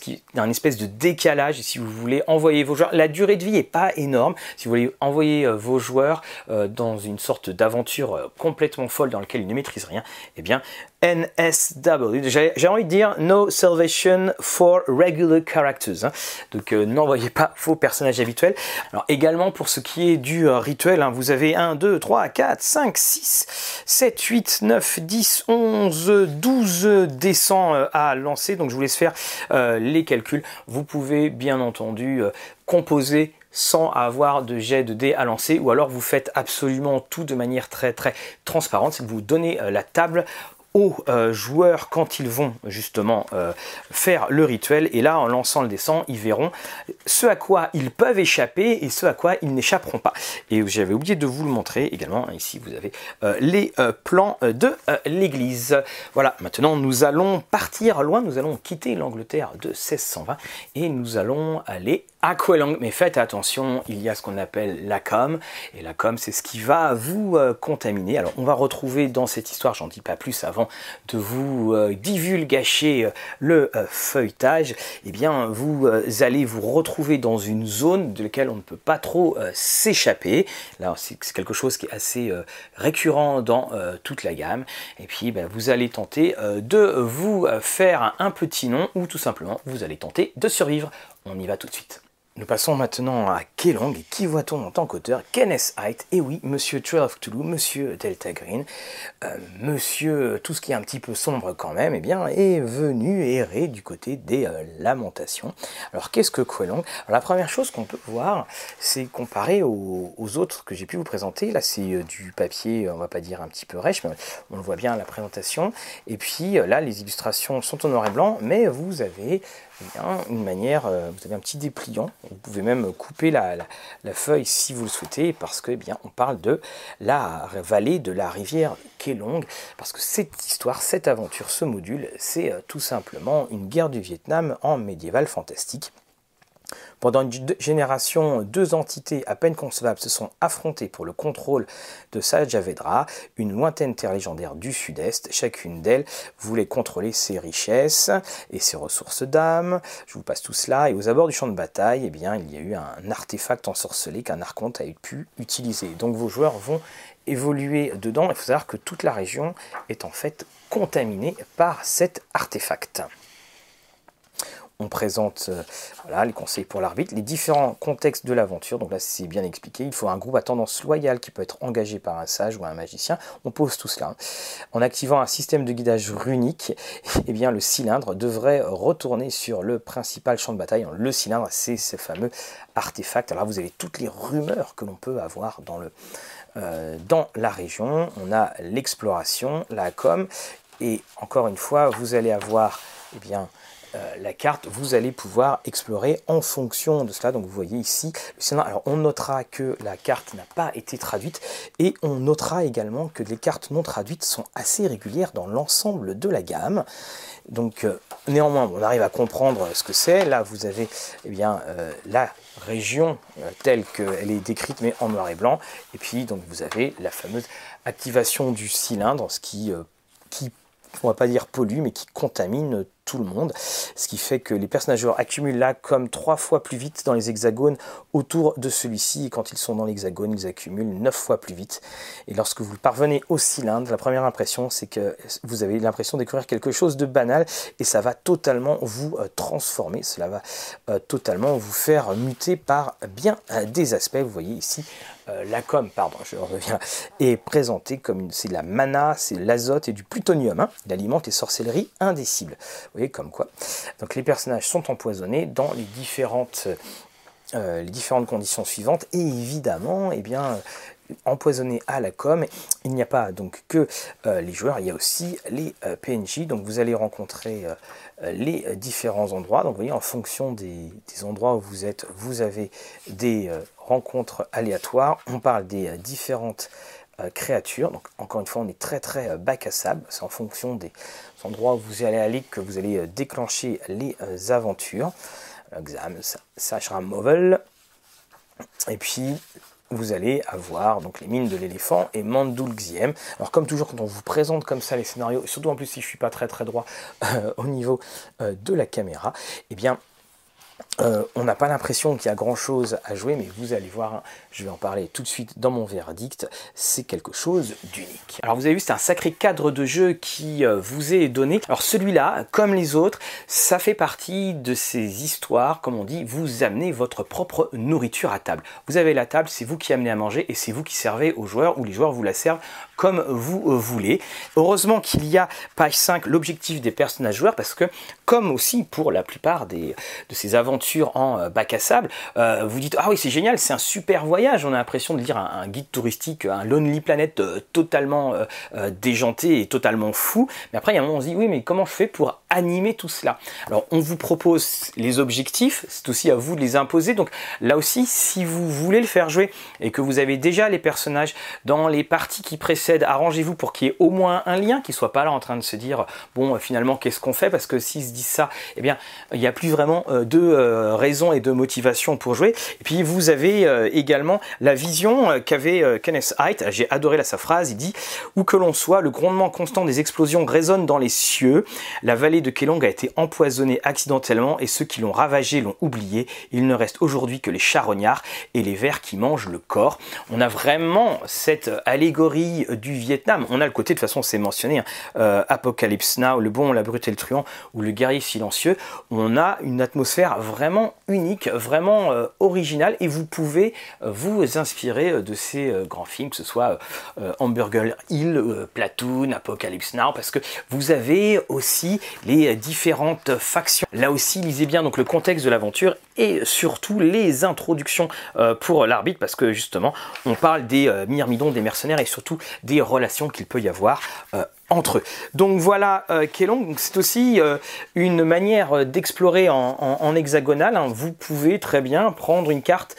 S1: espèce de décalage, si vous voulez envoyer vos joueurs, la durée de vie est pas énorme. Si vous voulez envoyer vos joueurs dans une sorte d'aventure complètement folle dans laquelle ils ne maîtrisent rien, eh bien NSW. J'ai envie de dire No Salvation for Regular Characters. Hein. Donc n'envoyez pas vos personnages habituels. Alors également pour ce qui est du euh, rituel, hein, vous avez 1, 2, 3, 4, 5, 6, 7, 8, 9, 10, 11, 12 descends à lancer. Donc je vous laisse faire euh, les calculs. Vous pouvez bien entendu euh, composer sans avoir de jet de dés à lancer ou alors vous faites absolument tout de manière très très transparente vous donnez la table aux euh, joueurs quand ils vont justement euh, faire le rituel. Et là, en lançant le dessin, ils verront ce à quoi ils peuvent échapper et ce à quoi ils n'échapperont pas. Et j'avais oublié de vous le montrer également. Ici, vous avez euh, les plans de l'église. Voilà, maintenant nous allons partir loin. Nous allons quitter l'Angleterre de 1620 et nous allons aller Aqualung, mais faites attention, il y a ce qu'on appelle la com, et la com c'est ce qui va vous contaminer. Alors on va retrouver dans cette histoire, j'en dis pas plus avant de vous euh, divulgacher le feuilletage, eh bien, vous allez vous retrouver dans une zone de laquelle on ne peut pas trop s'échapper. Là, c'est quelque chose qui est assez récurrent dans toute la gamme. Et puis, ben, vous allez tenter de vous faire un petit nom ou tout simplement, vous allez tenter de survivre. On y va tout de suite. Nous passons maintenant à Kelong. Qui voit-on en tant qu'auteur? Kenneth Height. Et oui, Monsieur Trail of Toulouse, Monsieur Delta Green, euh, Monsieur tout ce qui est un petit peu sombre quand même, eh bien, est venu errer du côté des euh, lamentations. Alors qu'est-ce que Kelong La première chose qu'on peut voir, c'est comparé aux, autres que j'ai pu vous présenter. Là, c'est euh, du papier, on va pas dire un petit peu rêche, mais on le voit bien à la présentation. Et puis là, les illustrations sont en noir et blanc, mais vous avez une manière, euh, vous avez un petit dépliant, vous pouvez même couper la, feuille si vous le souhaitez, parce que eh bien, on parle de la vallée de la rivière Kelong, parce que cette histoire, cette aventure, ce module, c'est euh, tout simplement une guerre du Vietnam en médiéval fantastique. Pendant une génération, deux entités à peine concevables se sont affrontées pour le contrôle de Sajavedra, une lointaine terre légendaire du sud-est. Chacune d'elles voulait contrôler ses richesses et ses ressources d'âme. Je vous passe tout cela. Et aux abords du champ de bataille, eh bien, il y a eu un artefact ensorcelé qu'un archonte a pu utiliser. Donc vos joueurs vont évoluer dedans. Il faut savoir que toute la région est en fait contaminée par cet artefact on présente euh, les conseils pour l'arbitre, les différents contextes de l'aventure. Donc là, c'est bien expliqué. Il faut un groupe à tendance loyale qui peut être engagé par un sage ou un magicien. On pose tout cela. En activant un système de guidage runique, eh bien, le cylindre devrait retourner sur le principal champ de bataille. Le cylindre, c'est ce fameux artefact. Alors vous avez toutes les rumeurs que l'on peut avoir euh, dans la région. On a l'exploration, la com. Et encore une fois, vous allez avoir eh bien, la carte, vous allez pouvoir explorer en fonction de cela. Donc vous voyez ici, alors on notera que la carte n'a pas été traduite et on notera également que les cartes non traduites sont assez régulières dans l'ensemble de la gamme. Donc euh, néanmoins, on arrive à comprendre ce que c'est. Là, vous avez eh bien, euh, la région telle qu'elle est décrite, mais en noir et blanc. Et puis, donc, vous avez la fameuse activation du cylindre, ce qui, qui on va pas dire pollue, mais qui contamine tout le monde. Ce qui fait que les personnages accumulent là comme trois fois plus vite dans les hexagones autour de celui-ci. Et quand ils sont dans l'hexagone, ils accumulent neuf fois plus vite. Et lorsque vous parvenez au cylindre, la première impression, c'est que vous avez l'impression de découvrir quelque chose de banal et ça va totalement vous euh, transformer. Cela va euh, totalement vous faire muter par bien euh, des aspects. Vous voyez ici la com, pardon, je reviens, est présentée comme c'est de la mana, c'est l'azote et du plutonium. Hein. Il alimente les sorcelleries indécibles voyez, comme quoi. Donc les personnages sont empoisonnés dans les différentes, euh, conditions suivantes. Et évidemment, eh bien, empoisonnés à la com. Il n'y a pas donc que euh, les joueurs, il y a aussi les euh, PNJ. Donc vous allez rencontrer les différents endroits. Donc vous voyez, en fonction des, endroits où vous êtes, vous avez des rencontres aléatoires. On parle des différentes créatures. Donc encore une fois, on est très très bac à sable. C'est en fonction des endroits où vous allez aller que vous allez euh, déclencher les euh, aventures. Exam, Sachra Movel. Et puis vous allez avoir donc les mines de l'éléphant et Mandul Xiem. Alors comme toujours quand on vous présente comme ça les scénarios, surtout en plus si je suis pas très très droit euh, au niveau de la caméra, eh bien euh, on n'a pas l'impression qu'il y a grand chose à jouer, mais vous allez voir, je vais en parler tout de suite dans mon verdict, c'est quelque chose d'unique. Alors vous avez vu, c'est un sacré cadre de jeu qui euh, vous est donné. Alors celui-là, comme les autres, ça fait partie de ces histoires, comme on dit, vous amenez votre propre nourriture à table. Vous avez la table, c'est vous qui amenez à manger et c'est vous qui servez aux joueurs ou les joueurs vous la servent comme vous euh, voulez. Heureusement qu'il y a page 5 l'objectif des personnages joueurs parce que comme aussi pour la plupart des, de ces aventures en euh, bac à sable, euh, vous dites ah oui c'est génial, c'est un super voyage, on a l'impression de lire un, guide touristique, un Lonely Planet euh, totalement déjanté et totalement fou. Mais après il y a un moment on se dit oui mais comment je fais pour animer tout cela? Alors on vous propose les objectifs, c'est aussi à vous de les imposer. Donc là aussi si vous voulez le faire jouer et que vous avez déjà les personnages dans les parties qui précèdent, arrangez-vous pour qu'il y ait au moins un lien, qui soit pas là en train de se dire bon finalement qu'est-ce qu'on fait? Parce que s'ils se disent ça, eh bien il n'y a plus vraiment de raisons et de motivation pour jouer. Et puis vous avez également la vision qu'avait Kenneth Haidt. J'ai adoré sa phrase. Il dit où que l'on soit, le grondement constant des explosions résonne dans les cieux. La vallée de Kelong a été empoisonnée accidentellement et ceux qui l'ont ravagée l'ont oublié. Il ne reste aujourd'hui que les charognards et les vers qui mangent le corps. On a vraiment cette allégorie du Vietnam. On a le côté, de toute façon, c'est mentionné, hein, euh, Apocalypse Now, le bon, la brute et le truand, ou le guerrier silencieux. On a une atmosphère vraiment unique, vraiment euh, originale, et vous pouvez euh, vous inspirer de ces grands films, que ce soit Hamburger Hill, Platoon, Apocalypse Now, parce que vous avez aussi les différentes factions. Là aussi, lisez bien donc le contexte de l'aventure et surtout les introductions pour l'arbitre, parce que justement, on parle des myrmidons, des mercenaires et surtout des relations qu'il peut y avoir euh, entre eux. Donc voilà euh, Kelong, c'est aussi euh, une manière d'explorer en, hexagonal. Hein. Vous pouvez très bien prendre une carte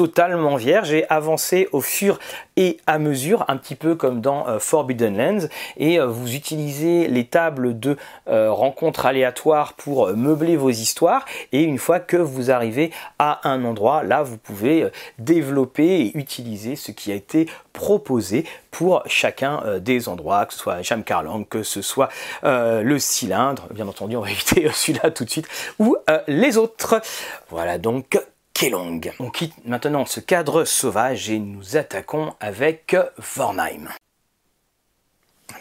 S1: totalement vierge et avancer au fur et à mesure, un petit peu comme dans Forbidden Lands, et vous utilisez les tables de rencontres aléatoires pour meubler vos histoires, et une fois que vous arrivez à un endroit, là vous pouvez développer et utiliser ce qui a été proposé pour chacun euh, des endroits, que ce soit Jam Carlang, que ce soit euh, le cylindre, bien entendu on va éviter euh, celui-là tout de suite, ou les autres. Voilà donc Kelong. On quitte maintenant ce cadre sauvage et nous attaquons avec Vornheim.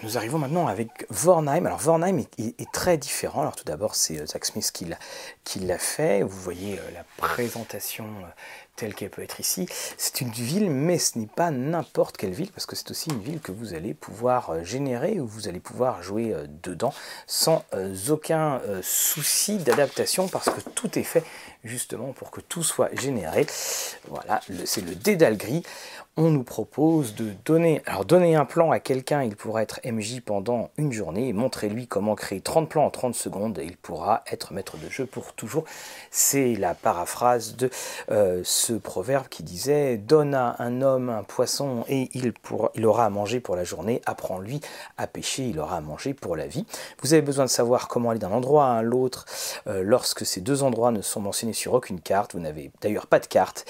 S1: Nous arrivons maintenant avec Vornheim. Alors Vornheim est, très différent. Alors tout d'abord c'est Zach Smith qui l'a fait. Vous voyez la présentation telle qu'elle peut être ici. C'est une ville, mais ce n'est pas n'importe quelle ville, parce que c'est aussi une ville que vous allez pouvoir euh, générer, où vous allez pouvoir jouer euh, dedans sans euh, aucun souci d'adaptation, parce que tout est fait justement pour que tout soit généré. Voilà, c'est le dédale gris on nous propose de donner, alors donner un plan à quelqu'un, il pourra être MJ pendant une journée, montrez-lui comment créer 30 plans en 30 secondes et il pourra être maître de jeu pour toujours. C'est la paraphrase de euh, ce proverbe qui disait donne à un homme un poisson et il, il aura à manger pour la journée, apprends-lui à pêcher, il aura à manger pour la vie. Vous avez besoin de savoir comment aller d'un endroit à l'autre euh, lorsque ces deux endroits ne sont mentionnés sur aucune carte, vous n'avez d'ailleurs pas de carte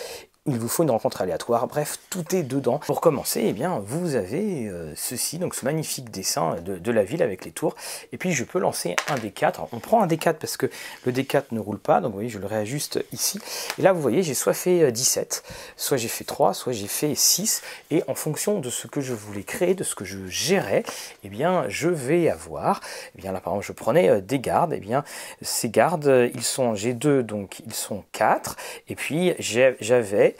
S1: il vous faut une rencontre aléatoire, bref, tout est dedans. Pour commencer, eh bien, vous avez euh, ceci, donc ce magnifique dessin de, la ville avec les tours, et puis je peux lancer un D4. on prend un D4 parce que le D4 ne roule pas, donc vous voyez, je le réajuste ici, et là, vous voyez, j'ai soit fait 17, euh, soit j'ai fait 3, soit j'ai fait 6, et en fonction de ce que je voulais créer, de ce que je gérais, eh bien, je vais avoir, eh bien là, par exemple, je prenais euh, des gardes, eh bien, ces gardes, ils sont, j'ai 2, donc ils sont 4, et puis j'avais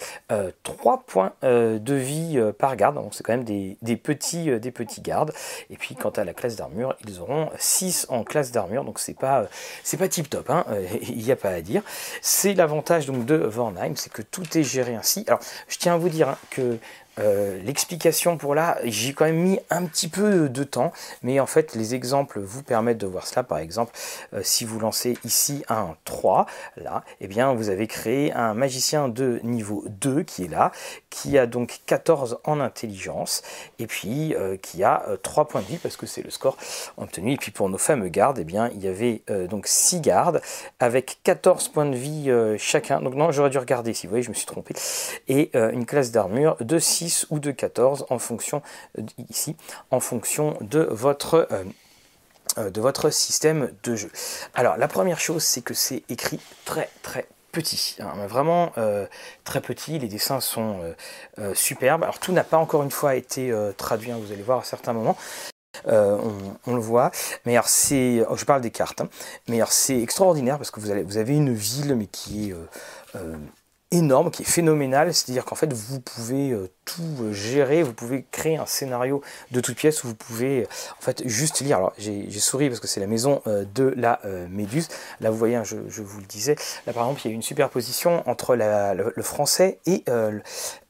S1: 3 euh, points euh, de vie euh, par garde, donc c'est quand même des, petits, des petits gardes. Et puis quant à la classe d'armure, ils auront 6 en classe d'armure, donc c'est pas, c'est pas tip top, hein, il n'y a pas à dire. C'est l'avantage de Vornheim, c'est que tout est géré ainsi. Alors je tiens à vous dire hein, que euh, l'explication pour là, j'ai quand même mis un petit peu de temps, mais en fait les exemples vous permettent de voir cela. Par exemple, euh, si vous lancez ici un 3, là, eh bien vous avez créé un magicien de niveau 2 qui est là, qui a donc 14 en intelligence, et puis euh, qui a 3 points de vie parce que c'est le score obtenu. Et puis pour nos fameux gardes, eh bien il y avait donc 6 gardes avec 14 points de vie chacun. Donc non, j'aurais dû regarder si vous voyez, je me suis trompé. Et une classe d'armure de 6 ou de 14 en fonction euh, ici en fonction de votre euh, euh, de votre système de jeu. Alors la première chose c'est que c'est écrit très très petit, hein, vraiment très petit, les dessins sont superbes. Alors tout n'a pas encore une fois été traduit, hein, vous allez voir à certains moments. on, le voit, mais alors c'est, oh, je parle des cartes, hein. mais alors c'est extraordinaire parce que vous, allez, vous avez une ville mais qui est énorme, qui est phénoménal, c'est-à-dire qu'en fait vous pouvez euh, tout euh, gérer, vous pouvez créer un scénario de toutes pièces où vous pouvez euh, en fait juste lire. Alors j'ai souri parce que c'est la maison de la Méduse. Là vous voyez, hein, je, vous le disais, là par exemple il y a une superposition entre le, français et,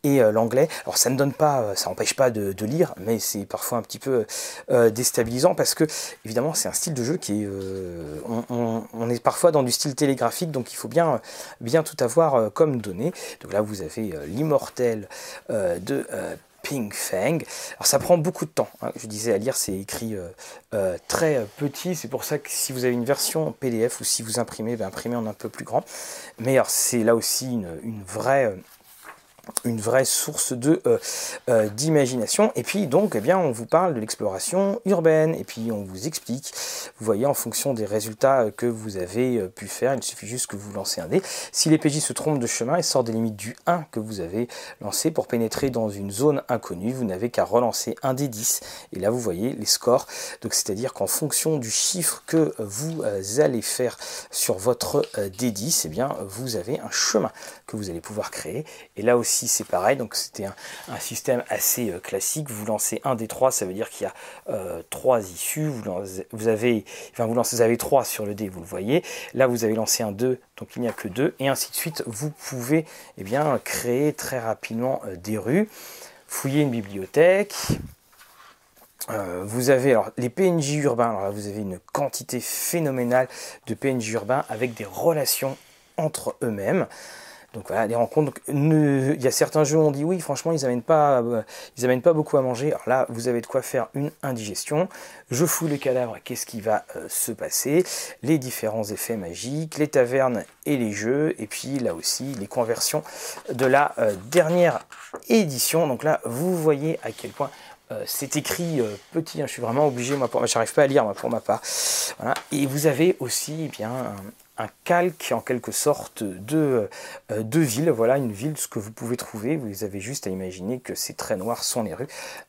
S1: et l'anglais. Alors ça ne donne pas, ça n'empêche pas de, lire, mais c'est parfois un petit peu déstabilisant parce que évidemment c'est un style de jeu qui est, on, est parfois dans du style télégraphique, donc il faut bien, bien tout avoir comme données. Donc là vous avez l'immortel de Ping Feng. Alors ça prend beaucoup de temps, hein. je disais à lire, c'est écrit très petit, c'est pour ça que si vous avez une version PDF ou si vous imprimez, ben, imprimez en un peu plus grand. Mais c'est là aussi une, une vraie une vraie source de euh, euh, d'imagination. Et puis donc eh bien on vous parle de l'exploration urbaine. Et puis on vous explique vous voyez en fonction des résultats que vous avez euh, pu faire il suffit juste que vous lancez un dé. Si les PJ se trompent de chemin et sortent des limites du 1 que vous avez lancé pour pénétrer dans une zone inconnue vous n'avez qu'à relancer un dé 10 et là vous voyez les scores. Donc c'est à dire qu'en fonction du chiffre que vous allez faire sur votre d 10 et bien vous avez un chemin que vous allez pouvoir créer. Et là aussi c'est pareil, donc c'était un, système assez euh, classique. Vous lancez un des trois, ça veut dire qu'il y a euh, trois issues. Vous, vous avez, enfin, vous, lancez, vous avez trois sur le dé, vous le voyez. Là, vous avez lancé un 2, donc il n'y a que deux, et ainsi de suite. Vous pouvez eh bien, créer très rapidement euh, des rues, fouiller une bibliothèque. vous avez alors les PNJ urbains, alors là vous avez une quantité phénoménale de PNJ urbains avec des relations entre eux-mêmes. Donc voilà, les rencontres. il y a certains jeux où on dit oui, franchement, ils n'amènent pas, euh, ils amènent pas beaucoup à manger. Alors là, vous avez de quoi faire une indigestion. Je fous le cadavre, qu'est-ce qui va euh, se passer? Les différents effets magiques, les tavernes et les jeux, et puis là aussi les conversions de la euh, dernière édition. Donc là, vous voyez à quel point c'est écrit petit, hein, je suis vraiment obligé, moi, pour, j'arrive pas à lire moi, pour ma part. Voilà. Et vous avez aussi eh bien un calque en quelque sorte de, euh, ville. Voilà une ville, ce que vous pouvez trouver. Vous avez juste à imaginer que ces traits noirs sont les rues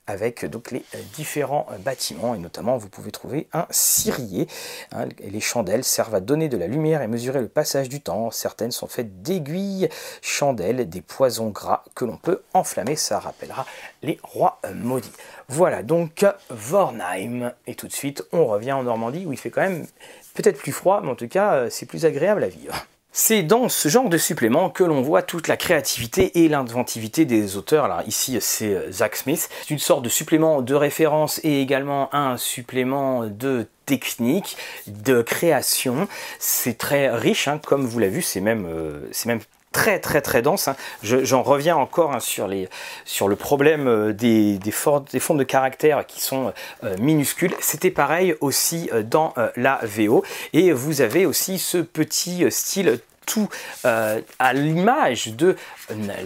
S1: avec donc les euh, différents euh, bâtiments et notamment vous pouvez trouver un cirier. Hein, les chandelles servent à donner de la lumière et mesurer le passage du temps. Certaines sont faites d'aiguilles, chandelles, des poisons gras que l'on peut enflammer. Ça rappellera les rois maudits. Voilà donc Vornheim et tout de suite on revient en Normandie où il fait quand même peut-être plus froid, mais en tout cas, euh, c'est plus agréable à vivre. C'est dans ce genre de supplément que l'on voit toute la créativité et l'inventivité des auteurs. Ici c'est euh, Zach Smith. C'est une sorte de supplément de référence et également un supplément de technique, de création. C'est très riche, hein, comme vous l'avez vu, c'est même, euh, même très très très dense. Hein. J'en reviens encore hein, sur, le problème euh, des, des, de caractère qui sont euh, minuscules. C'était pareil aussi euh, dans la VO. Et vous avez aussi ce petit style tout à l'image de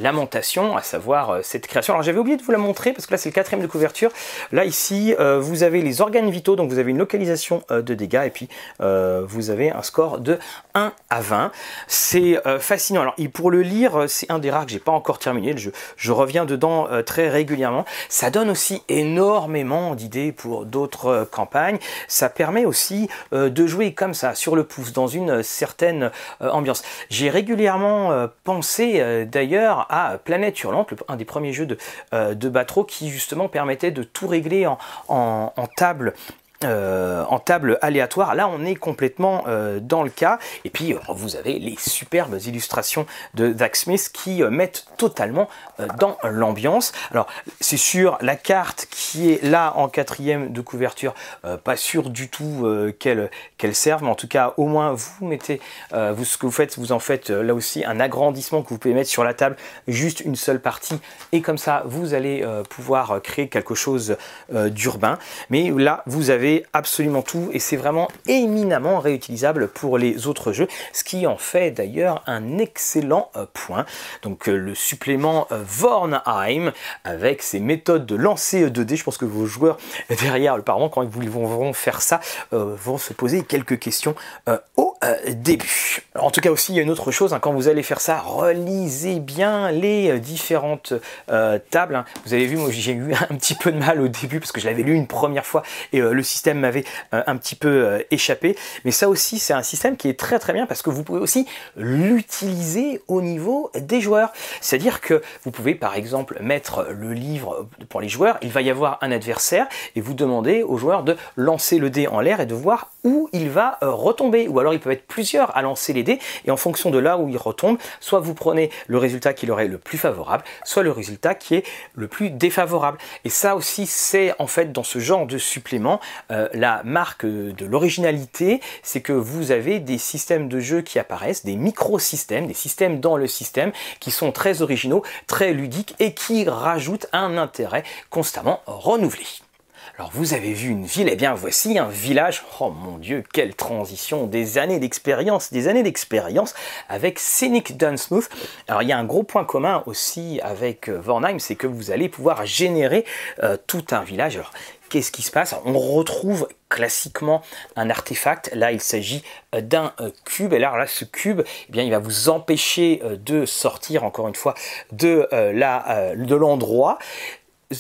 S1: lamentation, à savoir euh, cette création. Alors j'avais oublié de vous la montrer parce que là c'est le quatrième de couverture. Là ici euh, vous avez les organes vitaux, donc vous avez une localisation euh, de dégâts et puis vous avez un score de 1 à 20. C'est fascinant. Alors pour le lire, c'est un des rares que j'ai pas encore terminé. Je reviens dedans très régulièrement. Ça donne aussi énormément d'idées pour d'autres campagnes. Ça permet aussi de jouer comme ça sur le pouce dans une certaine ambiance. J'ai régulièrement pensé d'ailleurs à Planète Hurlante, un des premiers jeux de, euh, de Batro qui justement permettait de tout régler en table euh, en table aléatoire. Là, on est complètement euh, dans le cas. Et puis, euh, vous avez les superbes illustrations de Dax Smith qui mettent totalement dans l'ambiance. Alors, c'est sûr, la carte qui est là en quatrième de couverture, pas sûr du tout qu'elle qu'elle serve, mais en tout cas, au moins, vous mettez, vous, ce que vous faites, vous en faites là aussi un agrandissement que vous pouvez mettre sur la table, juste une seule partie, et comme ça, vous allez pouvoir créer quelque chose d'urbain. Mais là, vous avez absolument tout et c'est vraiment éminemment réutilisable pour les autres jeux, ce qui en fait d'ailleurs un excellent euh, point. Donc euh, le supplément euh, Vornheim avec ses méthodes de lancer 2D, je pense que vos joueurs derrière, apparemment quand ils vont faire ça, vont se poser quelques questions début. en tout cas aussi, il y a une autre chose, hein, quand vous allez faire ça, relisez bien les différentes tables. Hein. Vous avez vu, moi j'ai eu un petit peu de mal au début parce que je l'avais lu une première fois et le système m'avait euh, un petit peu euh, échappé. Mais ça aussi, c'est un système qui est très très bien parce que vous pouvez aussi l'utiliser au niveau des joueurs. C'est-à-dire que vous pouvez par exemple mettre le livre pour les joueurs, il va y avoir un adversaire et vous demandez aux joueurs de lancer le dé en l'air et de voir où il va euh, retomber. Ou alors il peut être plusieurs à lancer les dés, et en fonction de là où il retombe, soit vous prenez le résultat qui leur est le plus favorable, soit le résultat qui est le plus défavorable. Et ça aussi, c'est en fait dans ce genre de supplément euh, la marque de l'originalité, c'est que vous avez des systèmes de jeu qui apparaissent, des micro-systèmes, des systèmes dans le système qui sont très originaux, très ludiques et qui rajoutent un intérêt constamment renouvelé. Alors vous avez vu une ville, et eh bien voici un village. Oh mon dieu, quelle transition, des années d'expérience, des années d'expérience avec Scenic Dunsmouth. Alors il y a un gros point commun aussi avec euh, Vornheim, c'est que vous allez pouvoir générer euh, tout un village. Alors qu'est-ce qui se passe? On retrouve classiquement un artefact. Là, il s'agit euh, d'un cube. Et là, là, ce cube, eh bien, il va vous empêcher de sortir, encore une fois, de l'endroit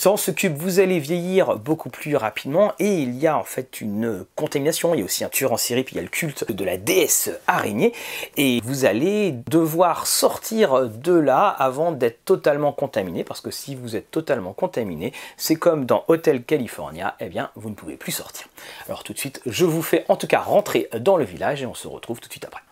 S1: dans ce cube, vous allez vieillir beaucoup plus rapidement et il y a en fait une contamination. Il y a aussi un tueur en série, puis il y a le culte de la déesse araignée et vous allez devoir sortir de là avant d'être totalement contaminé parce que si vous êtes totalement contaminé, c'est comme dans Hotel California, eh bien vous ne pouvez plus sortir. Alors tout de suite, je vous fais en tout cas rentrer dans le village et on se retrouve tout de suite après.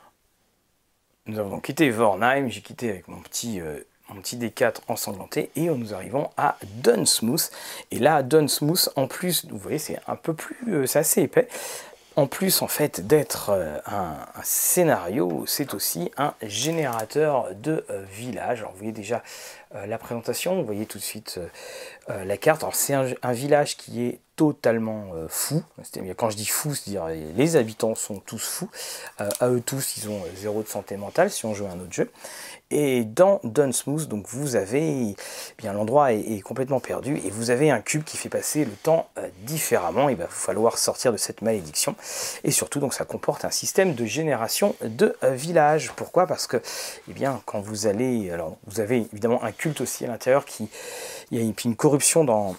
S1: Nous avons quitté Vornheim, j'ai quitté avec mon petit euh, un petit D4 ensanglanté et nous arrivons à Dunsmouth. Et là, Dunsmouth, en plus, vous voyez, c'est un peu plus, euh, c'est assez épais. En plus, en fait, d'être euh, un, scénario, c'est aussi un générateur de euh, village. Alors, vous voyez déjà la présentation, vous voyez tout de suite la carte. Alors, c'est un, village qui est totalement fou. Quand je dis fou, c'est-à-dire les habitants sont tous fous. à eux tous, ils ont zéro de santé mentale si on joue à un autre jeu. Et dans Dunsmooth, donc vous avez, eh bien l'endroit est, complètement perdu et vous avez un cube qui fait passer le temps euh, différemment. Il va falloir sortir de cette malédiction. Et surtout, donc ça comporte un système de génération de euh, villages. Pourquoi? Parce que, eh bien, quand vous allez, alors vous avez évidemment un aussi à l'intérieur qui, il y a une corruption dans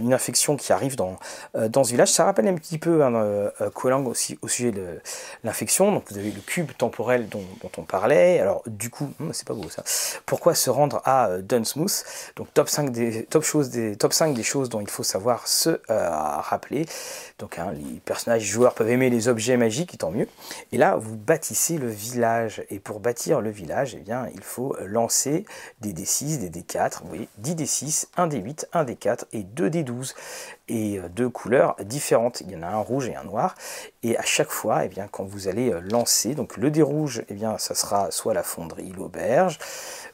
S1: une infection qui arrive dans, euh, dans ce village. Ça rappelle un petit peu un hein, euh, aussi au sujet de l'infection. Donc vous avez le cube temporel dont, on parlait. Alors du coup, hmm, c'est pas beau ça. Pourquoi se rendre à Dunsmouth Donc top 5 des top choses des top 5 des choses dont il faut savoir se rappeler. Donc hein, les personnages joueurs peuvent aimer les objets magiques, et tant mieux. Et là, vous bâtissez le village. Et pour bâtir le village, eh bien, il faut lancer des D6, des D4. Vous voyez, 10 D6, 1 D8, 1 D4 et 2 D12 et euh, deux couleurs différentes. Il y en a un rouge et un noir. Et à chaque fois, eh bien, quand vous allez euh, lancer, donc le dé rouge, eh bien, ça sera soit la fonderie, l'auberge.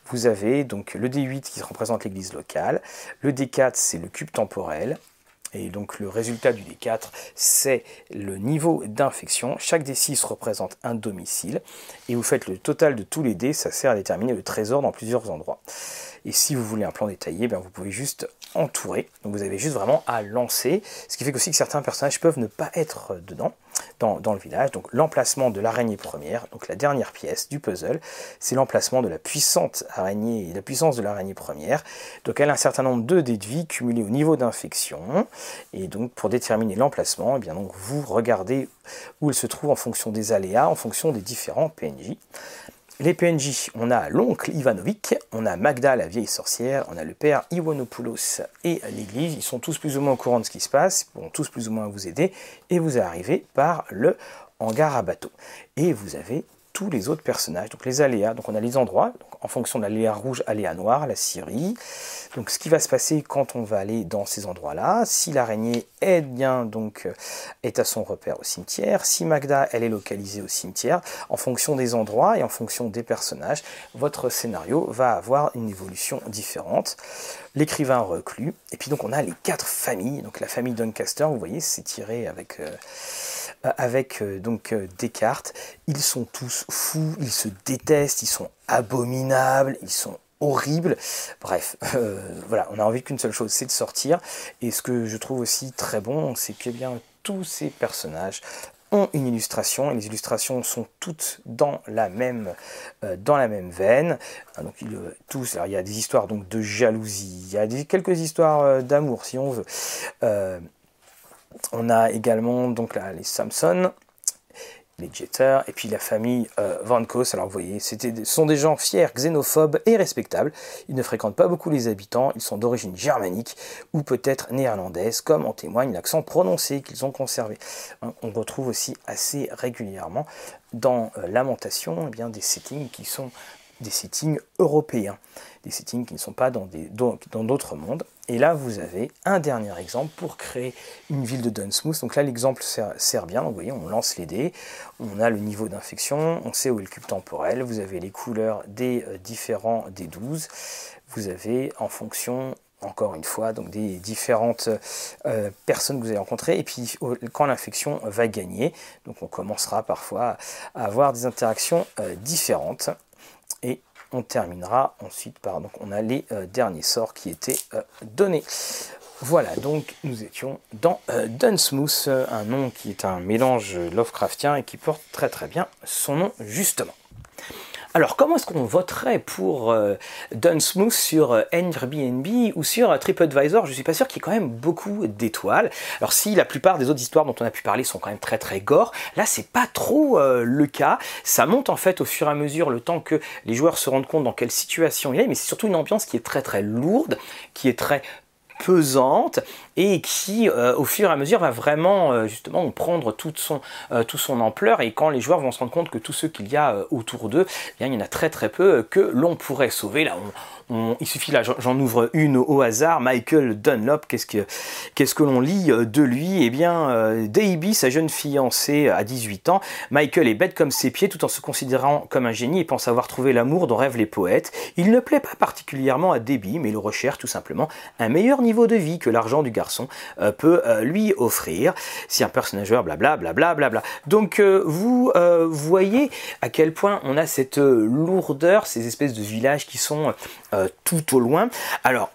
S1: Vous avez donc le D8 qui représente l'église locale. Le D4, c'est le cube temporel. Et donc le résultat du D4, c'est le niveau d'infection. Chaque D6 représente un domicile. Et vous faites le total de tous les dés, ça sert à déterminer le trésor dans plusieurs endroits. Et si vous voulez un plan détaillé, ben vous pouvez juste entourer. Donc vous avez juste vraiment à lancer. Ce qui fait aussi que certains personnages peuvent ne pas être dedans, dans, le village. Donc l'emplacement de l'araignée première, donc la dernière pièce du puzzle, c'est l'emplacement de la puissante araignée, la puissance de l'araignée première. Donc elle a un certain nombre de vie cumulés au niveau d'infection. Et donc pour déterminer l'emplacement, eh bien donc vous regardez où elle se trouve en fonction des aléas, en fonction des différents PNJ. Les PNJ, on a l'oncle Ivanovic, on a Magda la vieille sorcière, on a le père Iwanopoulos et l'église. Ils sont tous plus ou moins au courant de ce qui se passe, ils vont tous plus ou moins vous aider et vous arrivez par le hangar à bateau. Et vous avez tous les autres personnages, donc les aléas, donc on a les endroits, en fonction de l'aléa rouge, aléa noir, la Syrie. Donc ce qui va se passer quand on va aller dans ces endroits-là, si l'araignée est bien donc euh, est à son repère au cimetière, si Magda elle est localisée au cimetière, en fonction des endroits et en fonction des personnages, votre scénario va avoir une évolution différente. L'écrivain reclus, et puis donc on a les quatre familles, donc la famille Doncaster, vous voyez, c'est tiré avec euh, avec euh, donc euh, Descartes. Ils sont tous fous, ils se détestent, ils sont abominables, ils sont horribles. Bref, voilà, on a envie qu'une seule chose, c'est de sortir. Et ce que je trouve aussi très bon, c'est que bien tous ces personnages ont une illustration. Et les illustrations sont toutes dans la même, veine. Donc tous, il y a des histoires donc de jalousie, il y a quelques histoires d'amour si on veut. On a également donc les Samson. les Jeter, et puis la famille euh, Van Kos. Alors vous voyez, ce sont des gens fiers, xénophobes et respectables. Ils ne fréquentent pas beaucoup les habitants, ils sont d'origine germanique ou peut-être néerlandaise, comme en témoigne l'accent prononcé qu'ils ont conservé. On retrouve aussi assez régulièrement dans euh, Lamentation eh des settings qui sont des settings européens, des settings qui ne sont pas dans d'autres mondes. Et là, vous avez un dernier exemple pour créer une ville de Dunsmouth. Donc là, l'exemple sert, bien. vous voyez, on lance les dés, on a le niveau d'infection, on sait où est le cube temporel, vous avez les couleurs des euh, différents des 12. Vous avez en fonction encore une fois, donc des différentes euh, personnes que vous allez rencontrer, et puis quand l'infection va gagner, donc on commencera parfois à avoir des interactions euh, différentes, et on terminera ensuite par, donc on a les euh, derniers sorts qui étaient euh, donnés. Voilà, donc nous étions dans euh, Dunsmouth, un nom qui est un mélange Lovecraftien et qui porte très très bien son nom justement. Alors, comment est-ce qu'on voterait pour euh, Dunsmooth sur euh, Airbnb ou sur euh, TripAdvisor? Je suis pas sûr qu'il y ait quand même beaucoup d'étoiles. Alors, si la plupart des autres histoires dont on a pu parler sont quand même très très gore, là c'est pas trop le cas. Ça monte en fait au fur et à mesure le temps que les joueurs se rendent compte dans quelle situation il est, mais c'est surtout une ambiance qui est très très lourde, qui est très pesante et qui euh, au fur et à mesure va vraiment euh, justement prendre toute son, euh, son ampleur et quand les joueurs vont se rendre compte que tous ceux qu'il y a autour d'eux, eh il y en a très très peu que l'on pourrait sauver. Là, il suffit là, j'en ouvre une au hasard. Michael Dunlop, qu'est-ce que, qu'est-ce que l'on lit de lui? Eh bien, Davy, sa jeune fiancée à 18 ans. Michael est bête comme ses pieds tout en se considérant comme un génie et pense avoir trouvé l'amour dont rêvent les poètes. Il ne plaît pas particulièrement à Debbie, mais il recherche tout simplement un meilleur niveau de vie que l'argent du garçon euh, peut euh, lui offrir. Si un personnage blabla. Donc euh, vous voyez à quel point on a cette lourdeur, ces espèces de villages qui sont tout au loin. Alors,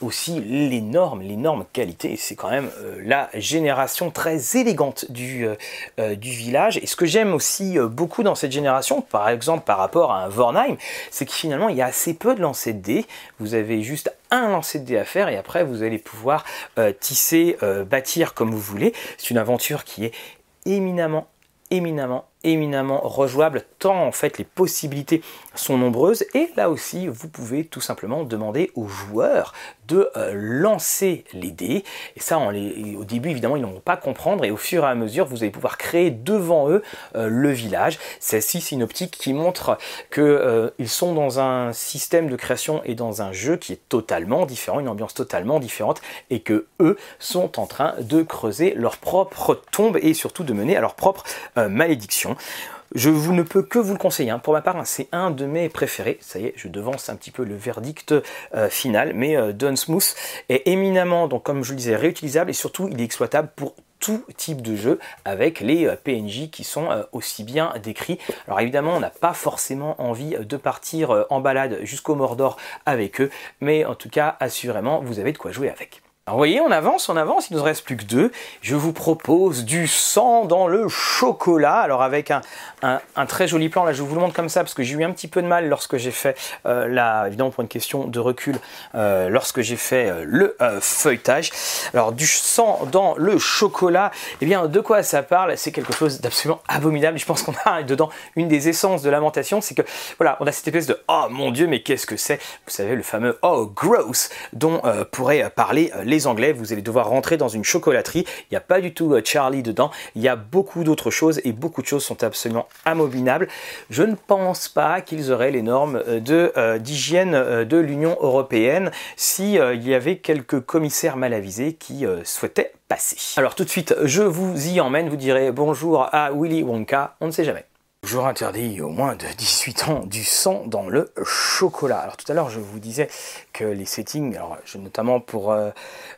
S1: aussi l'énorme, l'énorme qualité. C'est quand même euh, la génération très élégante du, euh, euh, du village. Et ce que j'aime aussi beaucoup dans cette génération, par exemple par rapport à un Vornheim, c'est que finalement il y a assez peu de lancers de dés. Vous avez juste un lancer de dés à faire et après vous allez pouvoir tisser, bâtir comme vous voulez. C'est une aventure qui est éminemment, éminemment éminemment rejouable tant en fait les possibilités sont nombreuses et là aussi vous pouvez tout simplement demander aux joueurs de euh, lancer les dés. Et ça au début évidemment ils n'ont pas comprendre. Et au fur et à mesure vous allez pouvoir créer devant eux euh, le village. Celle-ci c'est une optique qui montre qu'ils euh, sont dans un système de création et dans un jeu qui est totalement différent une ambiance totalement différente et que eux sont en train de creuser leur propre tombe et surtout de mener à leur propre malédiction je vous ne peux que vous le conseiller. Hein. Pour ma part, hein, c'est un de mes préférés. Ça y est, je devance un petit peu le verdict euh, final. Mais euh, Dunsmooth est éminemment, donc comme je le disais, réutilisable et surtout il est exploitable pour tout type de jeu avec les euh, PNJ qui sont aussi bien décrits. Alors évidemment, on n'a pas forcément envie de partir en balade jusqu'au Mordor avec eux, mais en tout cas, assurément, vous avez de quoi jouer avec. Alors vous voyez, on avance, on avance, il nous reste plus que deux. Je vous propose du sang dans le chocolat. Alors avec un, très joli plan, là je vous le montre comme ça parce que j'ai eu un petit peu de mal lorsque j'ai fait, euh, la, évidemment pour une question de recul, euh, lorsque j'ai fait euh, le feuilletage. Alors du sang dans le chocolat, eh bien de quoi ça parle? C'est quelque chose d'absolument abominable. Je pense qu'on a dedans une des essences de lamentation, c'est que voilà, on a cette espèce de oh mon dieu, mais qu'est-ce que c'est? Vous savez le fameux oh gross dont pourrait parler les anglais, vous allez devoir rentrer dans une chocolaterie. Il n'y a pas du tout euh, Charlie dedans. Il y a beaucoup d'autres choses et beaucoup de choses sont absolument abominables. Je ne pense pas qu'ils auraient les normes euh, euh, d'hygiène de l'Union européenne si il y avait quelques commissaires mal avisés qui souhaitaient passer. Alors tout de suite, je vous y emmène. Vous direz bonjour à Willy Wonka. On ne sait jamais. Toujours interdit au moins de 18 ans du sang dans le chocolat. Alors tout à l'heure je vous disais que les settings, alors notamment pour euh,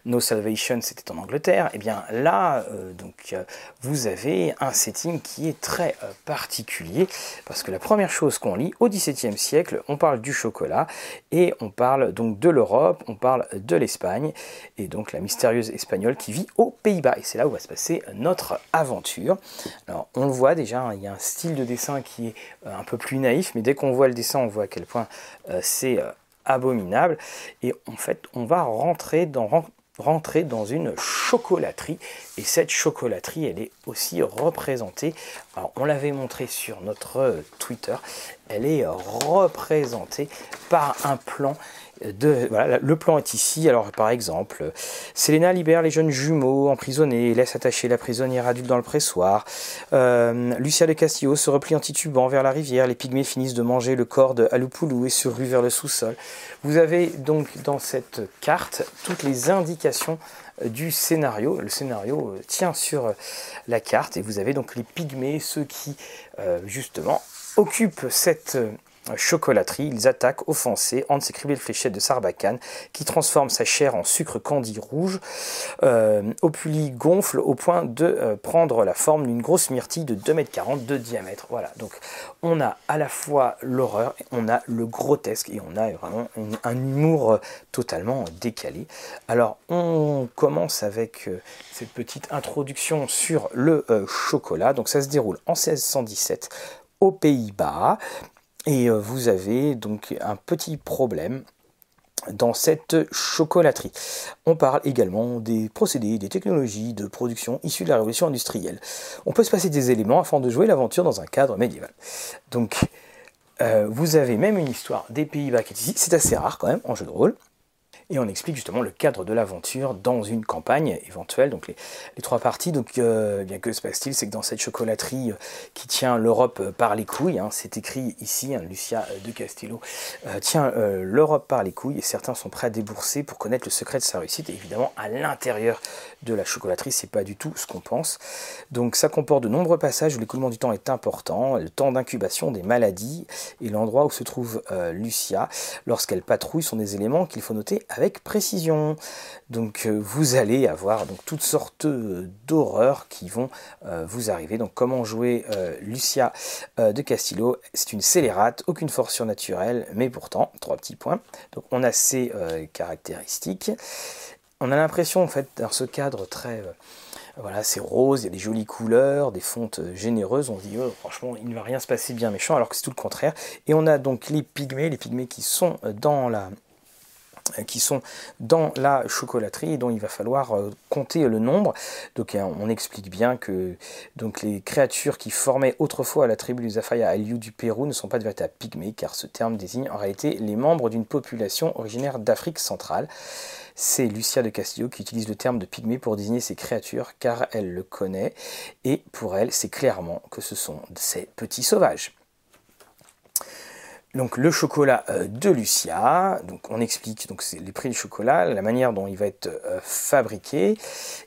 S1: No Salvation c'était en Angleterre, et eh bien là euh, donc euh, vous avez un setting qui est très particulier parce que la première chose qu'on lit au XVIIe siècle, on parle du chocolat et on parle donc de l'Europe, on parle de l'Espagne et donc la mystérieuse espagnole qui vit aux Pays-Bas et c'est là où va se passer notre aventure. Alors on le voit déjà, hein, il y a un style de dessin qui est euh, un peu plus naïf, mais dès qu'on voit le dessin, on voit à quel point euh, c'est euh, abominable. Et en fait, on va rentrer dans, rentrer dans une chocolaterie. Et cette chocolaterie, elle est aussi représentée, alors on l'avait montré sur notre Twitter, elle est représentée par un plan le plan est ici. Alors, par exemple, Selena libère les jeunes jumeaux emprisonnés, laisse attacher la prisonnière adulte dans le pressoir. Euh, Lucia de Castillo se replie en titubant vers la rivière. Les pygmées finissent de manger le corps de Alupoulou et se ruent vers le sous-sol. Vous avez donc dans cette carte toutes les indications du scénario. Le scénario euh, tient sur euh, la carte et vous avez donc les pygmées, ceux qui justement occupent cette chocolaterie, ils attaquent, offensés, Hans écrivait le fléchette de Sarbacane, qui transforme sa chair en sucre candi rouge. Euh, Opuli gonfle au point de euh, prendre la forme d'une grosse myrtille de 2,40 m de diamètre. Voilà, donc on a à la fois l'horreur, on a le grotesque, et on a vraiment un humour euh, totalement décalé. Alors on commence avec euh, cette petite introduction sur le chocolat. Donc ça se déroule en 1617 aux Pays-Bas. Et euh, vous avez donc un petit problème dans cette chocolaterie. On parle également des procédés, des technologies de production issues de la révolution industrielle. On peut se passer des éléments afin de jouer l'aventure dans un cadre médiéval. Donc, euh, vous avez même une histoire des Pays-Bas qui est ici. C'est assez rare quand même en jeu de rôle et on explique justement le cadre de l'aventure dans une campagne éventuelle. Donc les, trois parties, donc euh, bien que se passe-t-il, c'est que dans cette chocolaterie euh, qui tient l'Europe euh, par les couilles, hein, c'est écrit ici, hein, Lucia de Castillo tient l'Europe par les couilles et certains sont prêts à débourser pour connaître le secret de sa réussite. Évidemment, à l'intérieur de la chocolaterie, c'est pas du tout ce qu'on pense. Donc ça comporte de nombreux passages où l'écoulement du temps est important, le temps d'incubation des maladies et l'endroit où se trouve Lucia lorsqu'elle patrouille sont des éléments qu'il faut noter avec précision. Donc euh, vous allez avoir donc toutes sortes d'horreurs qui vont euh, vous arriver. Donc comment jouer euh, Lucia de Castillo? C'est une scélérate, aucune force surnaturelle, mais pourtant trois petits points. Donc on a ces caractéristiques. On a l'impression en fait dans ce cadre très voilà, c'est rose, il y des jolies couleurs, des fontes généreuses. On dit, oh, franchement, il ne va rien se passer bien méchant, alors que c'est tout le contraire. Et on a donc les pygmées, les pygmées qui sont dans la, euh, qui sont dans la chocolaterie et dont il va falloir euh, compter le nombre. Donc euh, on explique bien que donc, les créatures qui formaient autrefois la tribu des Afaya à Liu du Pérou ne sont pas de véritables pygmées car ce terme désigne en réalité les membres d'une population originaire d'Afrique centrale. C'est Lucia de Castillo qui utilise le terme de pygmée pour désigner ces créatures car elle le connaît et pour elle c'est clairement que ce sont ces petits sauvages donc le chocolat euh, de Lucia, on explique les prix du chocolat, la manière dont il va être euh, fabriqué,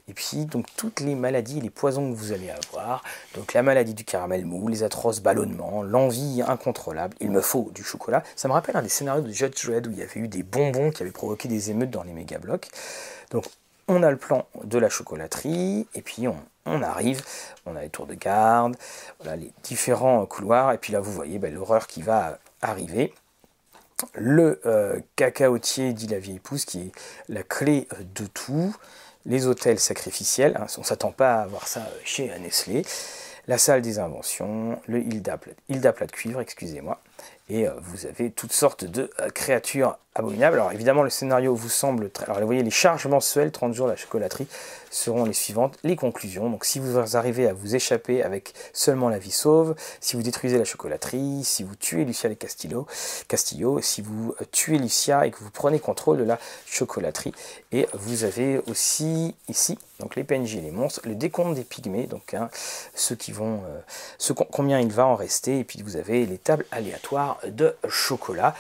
S1: et puis donc toutes les maladies, les poisons que vous allez avoir, donc la maladie du caramel mou, les atroces ballonnements, l'envie incontrôlable, il me faut du chocolat. Ça me rappelle un des scénarios de Judge Dredd où il y avait eu des bonbons qui avaient provoqué des émeutes dans les méga blocs. Donc on a le plan de la chocolaterie, et puis on, arrive, on a les tours de garde, les différents couloirs, et puis là vous voyez ben, l'horreur qui va arriver. Le euh, cacaotier, dit la vieille pousse, qui est la clé de tout. Les hôtels sacrificiels, hein, on ne s'attend pas à voir ça chez Nestlé. La salle des inventions, le Hilda plat de cuivre, excusez-moi. Et euh, vous avez toutes sortes de euh, créatures abominable. Alors évidemment, le scénario vous semble très... Alors vous voyez, les charges mensuelles, 30 jours de la chocolaterie, seront les suivantes. Les conclusions, donc si vous arrivez à vous échapper avec seulement la vie sauve, si vous détruisez la chocolaterie, si vous tuez Lucia et Castillo, si vous euh, tuez Lucia et que vous prenez contrôle de la chocolaterie. Et vous avez aussi ici, donc les PNJ et les monstres, le décompte des pygmées, donc hein, ceux qui vont... Euh, combien il va en rester, et puis vous avez les tables aléatoires de chocolat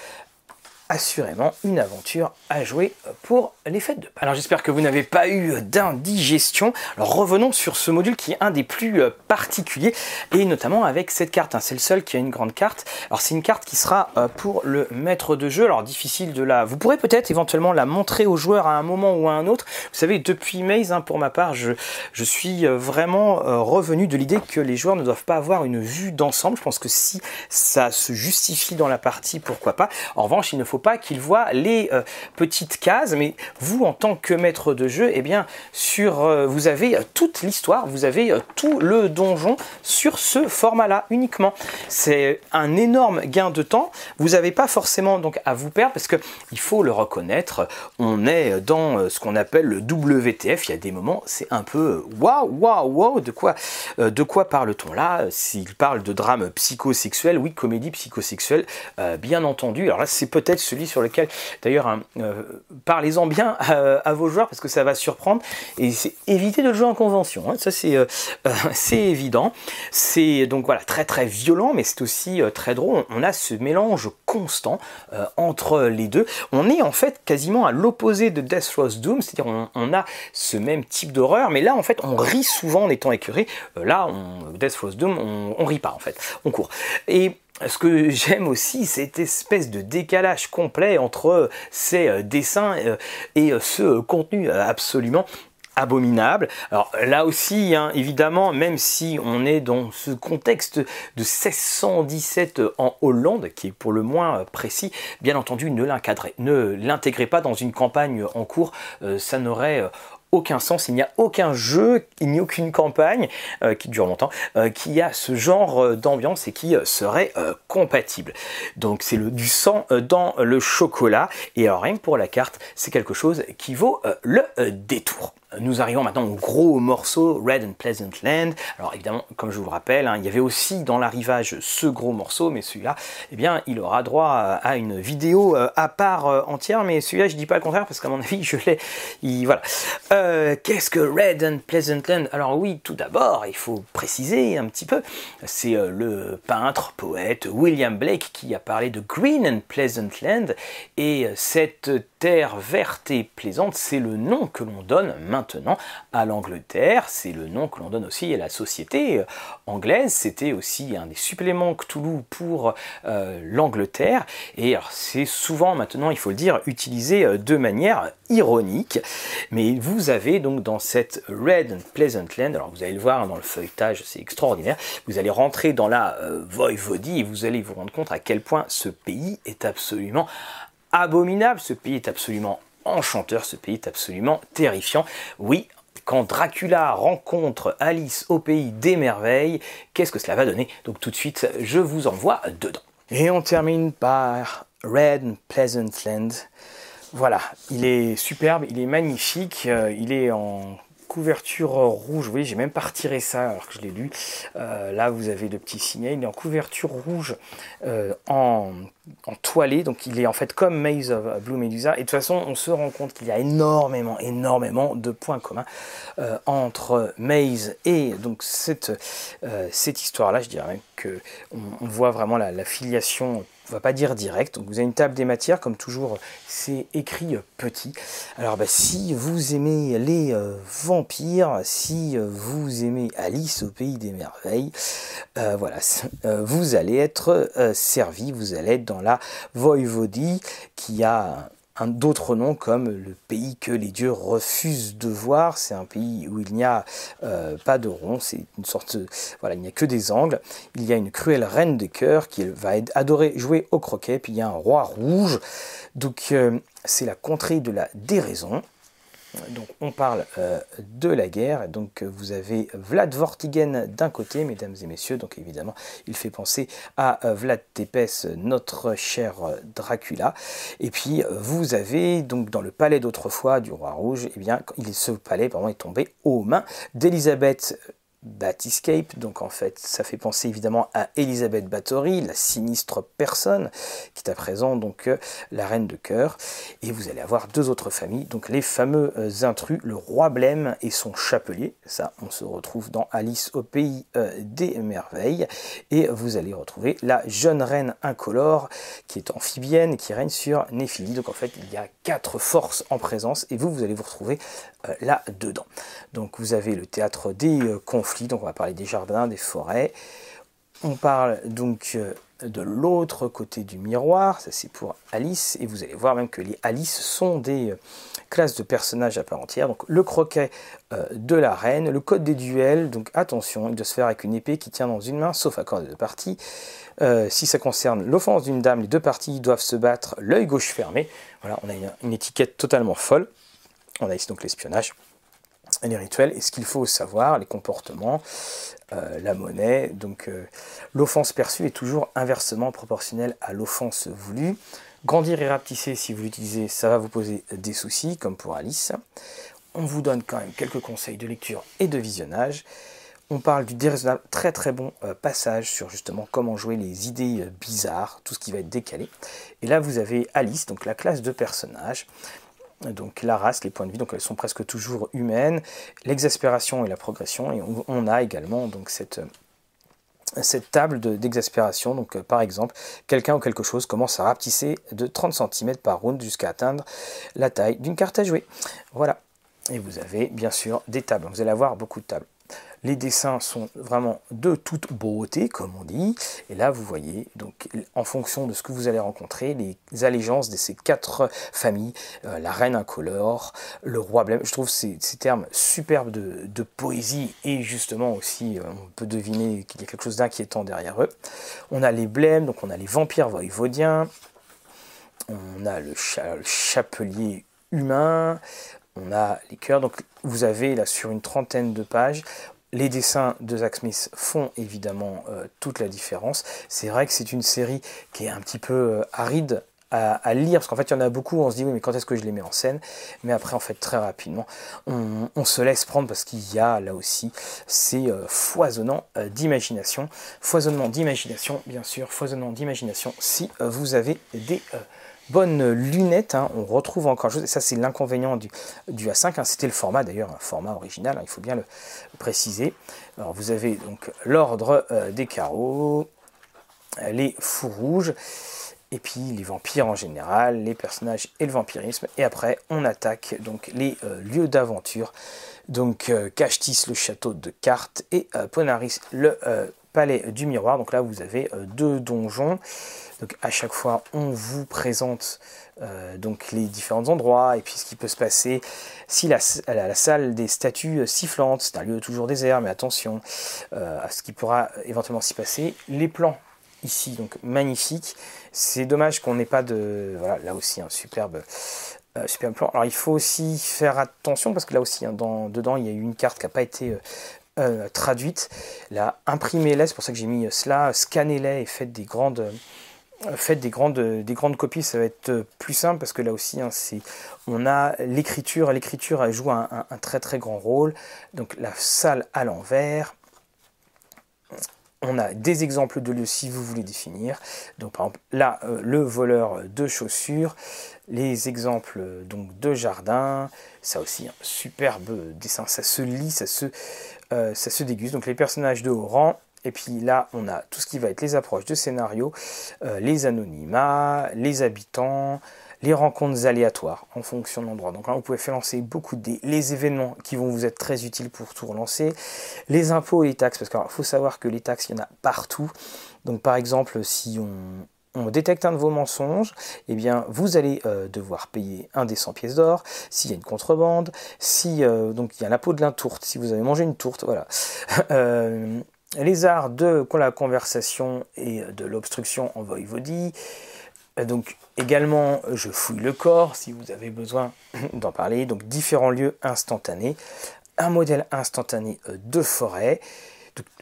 S1: assurément une aventure à jouer pour les fêtes de Pâques. Alors j'espère que vous n'avez pas eu d'indigestion. Alors revenons sur ce module qui est un des plus euh, particuliers et notamment avec cette carte. Hein. C'est le seul qui a une grande carte. Alors c'est une carte qui sera euh, pour le maître de jeu. Alors difficile de la... Vous pourrez peut-être éventuellement la montrer aux joueurs à un moment ou à un autre. Vous savez, depuis Maze, hein, pour ma part, je, suis euh, vraiment revenu de l'idée que les joueurs ne doivent pas avoir une vue d'ensemble. Je pense que si ça se justifie dans la partie, pourquoi pas. En revanche, il ne faut pas qu'il voit les petites cases, mais vous, en tant que maître de jeu, eh bien, sur, vous avez toute l'histoire, vous avez tout le donjon sur ce format-là uniquement. C'est un énorme gain de temps. Vous n'avez pas forcément donc à vous perdre parce que il faut le reconnaître. On est dans ce qu'on appelle le WTF. Il y a des moments, c'est un peu waouh, waouh, waouh. De quoi, de quoi parle-t-on là? S'il parle de drame psychosexuel, oui, comédie psychosexuelle, bien entendu. Alors là, c'est peut-être celui sur lequel, d'ailleurs, hein, parlez-en bien à, vos joueurs parce que ça va surprendre et c'est éviter de le jouer en convention. Hein. Ça, c'est c'est évident. C'est donc voilà très très violent, mais c'est aussi très drôle. On a ce mélange constant entre les deux. On est en fait quasiment à l'opposé de Death Throws Doom, c'est-à-dire on, a ce même type d'horreur, mais là en fait on rit souvent en étant écœuré. là, on, Death Throws Doom, on, on rit pas en fait, on court. Et ce que j'aime aussi, cette espèce de décalage complet entre ces euh, dessins euh, et euh, ce contenu absolument abominable. Alors là aussi, hein, évidemment, même si on est dans ce contexte de 1617 en Hollande, qui est pour le moins précis, bien entendu, ne l'intégrez pas dans une campagne en cours, ça n'aurait aucun sens, il n'y a aucun jeu, il n'y a aucune campagne euh, qui dure longtemps, euh, qui a ce genre euh, d'ambiance et qui serait compatible. Donc c'est du sang dans le chocolat et alors rien pour la carte, c'est quelque chose qui vaut le détour. Nous arrivons maintenant au gros morceau, Red and Pleasant Land. Alors évidemment, comme je vous le rappelle, hein, il y avait aussi dans l'arrivage ce gros morceau, mais celui-là, eh bien, il aura droit à une vidéo euh, à part euh, entière, mais celui-là, je dis pas le contraire, parce qu'à mon avis, je l'ai... Voilà. Euh, qu'est-ce que Red and Pleasant Land? Alors oui, tout d'abord, il faut préciser un petit peu, c'est le peintre, poète William Blake qui a parlé de Green and Pleasant Land, et cette terre verte et plaisante, c'est le nom que l'on donne maintenant à l'Angleterre, c'est le nom que l'on donne aussi à la société euh, anglaise, c'était aussi un des suppléments Cthulhu pour euh, l'Angleterre, et c'est souvent maintenant, il faut le dire, utilisé euh, de manière ironique, mais vous avez donc dans cette Red and Pleasant Land, alors vous allez le voir dans le feuilletage, c'est extraordinaire, vous allez rentrer dans la Voivodie et vous allez vous rendre compte à quel point ce pays est absolument abominable, ce pays est absolument enchanteur, ce pays est absolument terrifiant. Oui, quand Dracula rencontre Alice au pays des merveilles, qu'est-ce que cela va donner? Donc tout de suite, je vous envoie dedans. Et on termine par Red Pleasant Land. Voilà, il est superbe, il est magnifique, euh, il est en couverture rouge, oui, j'ai même pas retiré ça alors que je l'ai lu. Euh, là, vous avez le petit signal, il est en couverture rouge euh, en, en, donc il est en fait comme Maze of Blue Medusa. Et de toute façon, on se rend compte qu'il y a énormément, énormément de points communs euh, entre Maze et donc cette, histoire-là. Je dirais que on, voit vraiment la filiation on va pas dire direct. Donc vous avez une table des matières, comme toujours, c'est écrit petit. Alors bah, si vous aimez les euh, vampires, si euh, vous aimez Alice au pays des merveilles, euh, voilà, vous allez être servi, vous allez être dans la Voivodie qui a d'autres noms comme le pays que les dieux refusent de voir. C'est un pays où il n'y a euh, pas de rond, c'est une sorte, voilà, il n'y a que des angles. Il y a une cruelle reine de cœur qui va adorer jouer au croquet, puis il y a un roi rouge. Donc euh, c'est la contrée de la déraison. Donc on parle euh, de la guerre. Donc vous avez Vlad Vortigen d'un côté, mesdames et messieurs. Donc évidemment, il fait penser à euh, Vlad Tepes, notre cher euh, Dracula. Et puis vous avez donc dans le palais d'autrefois du roi rouge, eh bien ce palais est tombé aux mains d'Elisabeth Batiscape, donc en fait ça fait penser évidemment à Elisabeth Bathory, la sinistre personne qui est à présent donc euh, la reine de cœur, et vous allez avoir deux autres familles, donc les fameux euh, intrus, le roi Blême et son chapelier, ça on se retrouve dans Alice au pays euh, des merveilles, et vous allez retrouver la jeune reine incolore qui est amphibienne, qui règne sur Néphilie, donc en fait il y a quatre forces en présence, et vous vous allez vous retrouver là-dedans. Donc vous avez le théâtre des conflits, donc on va parler des jardins, des forêts. On parle donc de l'autre côté du miroir, ça c'est pour Alice, et vous allez voir même que les Alice sont des classes de personnages à part entière. Donc le croquet de la reine, le code des duels, donc attention, il doit se faire avec une épée qui tient dans une main, sauf accord des deux parties. si ça concerne l'offense d'une dame, les deux parties doivent se battre l'œil gauche fermé. Voilà, on a une étiquette totalement folle. On a ici donc l'espionnage les rituels et ce qu'il faut savoir, les comportements, euh, la monnaie. Donc euh, l'offense perçue est toujours inversement proportionnelle à l'offense voulue. Grandir et rapetisser, si vous l'utilisez, ça va vous poser des soucis, comme pour Alice. On vous donne quand même quelques conseils de lecture et de visionnage. On parle du déraisonnable, très très bon euh, passage sur justement comment jouer les idées bizarres, tout ce qui va être décalé. Et là, vous avez Alice, donc la classe de personnages donc la race, les points de vie, donc elles sont presque toujours humaines, l'exaspération et la progression, et on, a également donc cette, cette table d'exaspération, donc euh, par exemple, quelqu'un ou quelque chose commence à rapetisser de 30 cm par round jusqu'à atteindre la taille d'une carte à jouer. Voilà. Et vous avez bien sûr des tables, vous allez avoir beaucoup de tables. Les dessins sont vraiment de toute beauté, comme on dit. Et là, vous voyez, donc, en fonction de ce que vous allez rencontrer, les allégeances de ces quatre familles, euh, la reine incolore, le roi blême. Je trouve ces, termes superbes de, poésie et justement aussi, euh, on peut deviner qu'il y a quelque chose d'inquiétant derrière eux. On a les blêmes, donc on a les vampires voïvodiens, on a le, le chapelier humain, on a les cœurs. Donc vous avez là sur une trentaine de pages, les dessins de Zach Smith font évidemment euh, toute la différence. C'est vrai que c'est une série qui est un petit peu euh, aride à, lire, parce qu'en fait il y en a beaucoup, on se dit oui mais quand est-ce que je les mets en scène? Mais après en fait très rapidement, on, se laisse prendre parce qu'il y a là aussi ces euh, foisonnants d'imagination. Foisonnement d'imagination, bien sûr, foisonnement d'imagination si vous avez des bonnes lunettes. Hein. On retrouve encore. Ça, c'est l'inconvénient du, du, A5. Hein. C'était le format, d'ailleurs, un format original. Hein. il faut bien le préciser. Alors, vous avez donc l'ordre euh, des carreaux, les fous rouges, et puis les vampires en général, les personnages et le vampirisme. Et après, on attaque donc les euh, lieux d'aventure. Donc, euh, le château de cartes, et euh, Ponaris, le palais du miroir. Donc là, vous avez deux donjons. Donc à chaque fois, on vous présente euh, donc les différents endroits et puis ce qui peut se passer si la, salle des statues sifflantes, c'est un lieu toujours désert, mais attention euh, à ce qui pourra éventuellement s'y passer. Les plans ici, donc magnifiques. C'est dommage qu'on n'ait pas de... Voilà, là aussi un superbe... Euh, superbe plan. Alors il faut aussi faire attention parce que là aussi, hein, dans, dedans, il y a eu une carte qui n'a pas été traduite. Là, imprimez-les, c'est pour ça que j'ai mis cela, scannez-les et faites des grandes, faites des grandes, des grandes copies, ça va être plus simple parce que là aussi, hein, on a l'écriture, l'écriture joue un, très très grand rôle. Donc la salle à l'envers. On a des exemples de lieux si vous voulez définir. Donc par exemple là, euh, le voleur de chaussures, les exemples donc de jardin, ça aussi un superbe dessin, ça se lit, ça se, euh, déguste. Donc les personnages de haut rang, et puis là, on a tout ce qui va être les approches de scénario, euh, les anonymats, les habitants, les rencontres aléatoires en fonction de l'endroit. Donc là, vous pouvez faire lancer beaucoup de les événements qui vont vous être très utiles pour tout relancer, les impôts et les taxes, parce qu'il faut savoir que les taxes, il y en a partout. Donc par exemple, si on, détecte un de vos mensonges, eh bien vous allez euh, devoir payer un des 100 pièces d'or, s'il y a une contrebande, si euh, donc il y a l'impôt de tourte, si vous avez mangé une tourte, voilà. les arts de la conversation et de l'obstruction en voïvodie. Donc également, je fouille le corps si vous avez besoin d'en parler. Donc différents lieux instantanés, un modèle instantané euh, de forêt.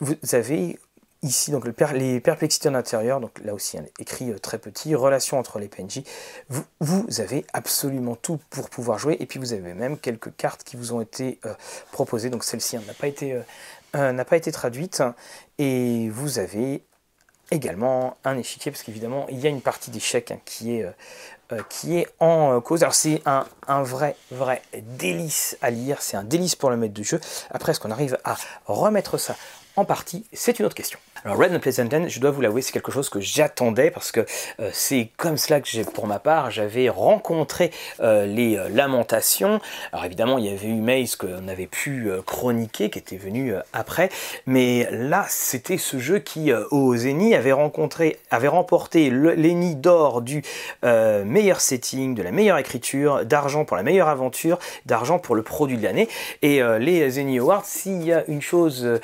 S1: vous avez ici donc les perplexités en intérieur, donc là aussi écrit euh, très petit, relation entre les PNJ. Vous, avez absolument tout pour pouvoir jouer et puis vous avez même quelques cartes qui vous ont été euh, proposées. Donc celle-ci n'a pas été euh, n'a pas été traduite. Et vous avez également un échiquier, parce qu'évidemment, il y a une partie d'échec hein, qui, est, euh, euh, qui est en cause. Alors c'est un, un, vrai, vrai délice à lire, c'est un délice pour le maître de jeu. Après, est-ce qu'on arrive à remettre ça en partie? C'est une autre question. Alors Red Unpleasant End, je dois vous l'avouer, c'est quelque chose que j'attendais parce que euh, c'est comme cela que j'ai, pour ma part, j'avais rencontré euh, les euh, lamentations. Alors évidemment, il y avait eu Maze qu'on avait pu chroniquer, qui était venu après, mais là, c'était ce jeu qui, au Zeni, avait rencontré, avait remporté l'Eni d'or du meilleur setting, de la meilleure écriture, d'argent pour la meilleure aventure, d'argent pour le produit de l'année. Et les Zeni Awards, s'il y a une chose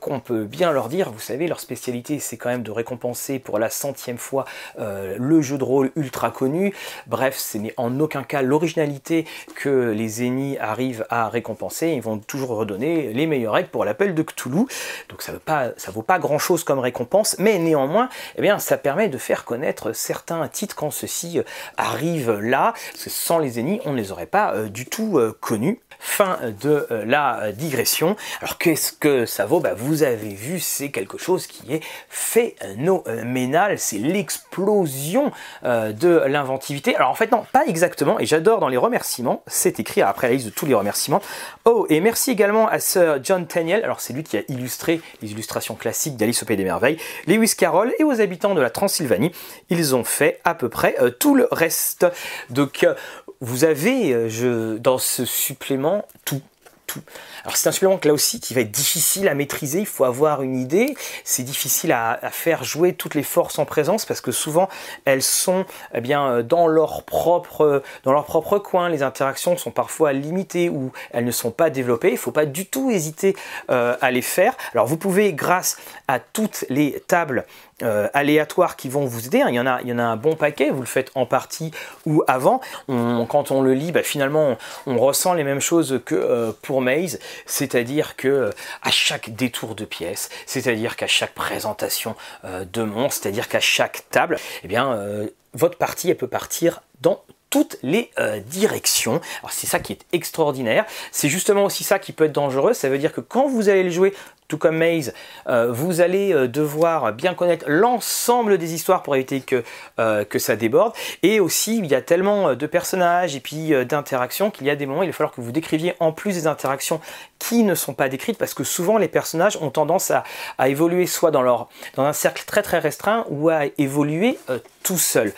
S1: qu'on peut bien leur dire, vous savez, spécialité, c'est quand même de récompenser pour la centième fois euh, le jeu de rôle ultra connu. Bref, ce n'est en aucun cas l'originalité que les Zeni arrivent à récompenser. Ils vont toujours redonner les meilleures règles pour l'appel de Cthulhu. Donc ça ne vaut pas grand chose comme récompense, mais néanmoins, eh bien, ça permet de faire connaître certains titres quand ceux-ci euh, arrivent là. Sans les Zeni, on ne les aurait pas euh, du tout connus. Fin de euh, la euh, digression. Alors qu'est-ce que ça vaut? Bah, Vous avez vu, c'est quelque chose qui est phénoménal. C'est l'explosion euh, de l'inventivité. Alors en fait non, pas exactement. Et j'adore dans les remerciements, c'est écrit après la liste de tous les remerciements. Oh, et merci également à Sir John Tenniel. Alors c'est lui qui a illustré les illustrations classiques d'Alice au Pays des Merveilles, Lewis Carroll et aux habitants de la Transylvanie. Ils ont fait à peu près tout le reste. Donc vous avez euh, je, dans ce supplément tout. Tout. Alors c'est un supplément là aussi qui va être difficile à maîtriser, il faut avoir une idée, c'est difficile à, faire jouer toutes les forces en présence parce que souvent elles sont eh bien, euh, dans, leur propre, dans leur propre coin, les interactions sont parfois limitées ou elles ne sont pas développées, il ne faut pas du tout hésiter euh, à les faire. Alors vous pouvez grâce à toutes les tables euh, aléatoires qui vont vous aider. Hein. Il y, en a, il y en a un bon paquet, vous le faites en partie ou avant. quand on le lit, bah, finalement, on, ressent les mêmes choses que euh, pour Maze, c'est-à-dire que euh, à chaque détour de pièce, c'est-à-dire qu'à chaque présentation de monstre, c'est-à-dire qu'à chaque table, eh bien, votre partie, peut partir dans toutes les directions. C'est ça qui est extraordinaire. C'est justement aussi ça qui peut être dangereux. Ça veut dire que quand vous allez le jouer tout comme Maze, euh, vous allez euh, devoir bien connaître l'ensemble des histoires pour éviter que, euh, que ça déborde. Et aussi, il y a tellement de personnages et puis d'interactions qu'il y a des moments où il va falloir que vous décriviez en plus des interactions qui ne sont pas décrites parce que souvent les personnages ont tendance à, évoluer soit dans, leur, dans un cercle très très restreint ou à évoluer tout seul.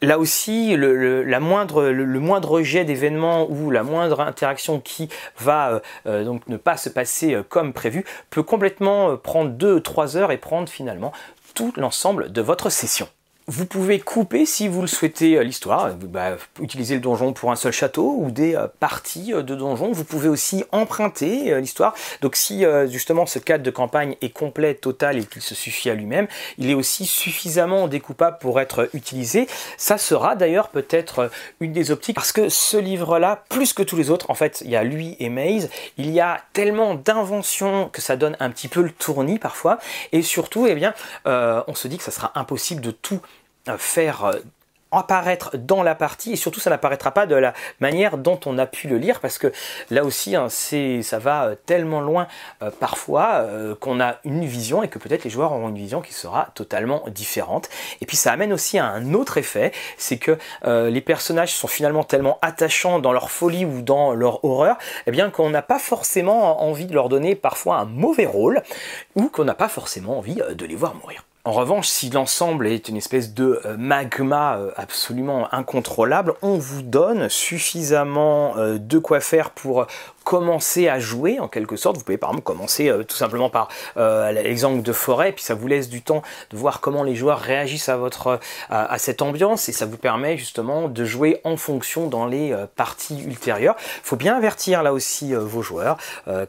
S1: Là aussi, le, la moindre, le, moindre jet d'événement ou la moindre interaction qui va donc ne pas se passer comme prévu peut complètement euh, prendre 2-3 heures et prendre finalement tout l'ensemble de votre session. Vous pouvez couper, si vous le souhaitez, euh, l'histoire, euh, bah, utiliser le donjon pour un seul château ou des euh, parties de donjon. Vous pouvez aussi emprunter l'histoire. Donc si justement ce cadre de campagne est complet, total et qu'il se suffit à lui-même, il est aussi suffisamment découpable pour être utilisé. Ça sera d'ailleurs peut-être une des optiques parce que ce livre-là, plus que tous les autres, en fait, il y a lui et Maze, il y a tellement d'inventions que ça donne un petit peu le tournis parfois. Et surtout, eh bien, on se dit que ça sera impossible de tout faire euh, apparaître dans la partie. Et surtout ça n'apparaîtra pas de la manière dont on a pu le lire parce que là aussi hein, ça va euh, tellement loin euh, parfois qu'on a une vision et que peut-être les joueurs auront une vision qui sera totalement différente. Et puis ça amène aussi à un autre effet c'est que les personnages sont finalement tellement attachants dans leur folie ou dans leur horreur eh bien qu'on n'a pas forcément envie de leur donner parfois un mauvais rôle ou qu'on n'a pas forcément envie de les voir mourir en revanche, si l'ensemble est une espèce de euh, magma euh, absolument incontrôlable, on vous donne suffisamment euh, de quoi faire pour commencer à jouer en quelque sorte. Vous pouvez par exemple commencer tout simplement par l'exemple de forêt, puis ça vous laisse du temps de voir comment les joueurs réagissent à votre à, cette ambiance et ça vous permet justement de jouer en fonction dans les parties ultérieures. Il faut bien avertir là aussi vos joueurs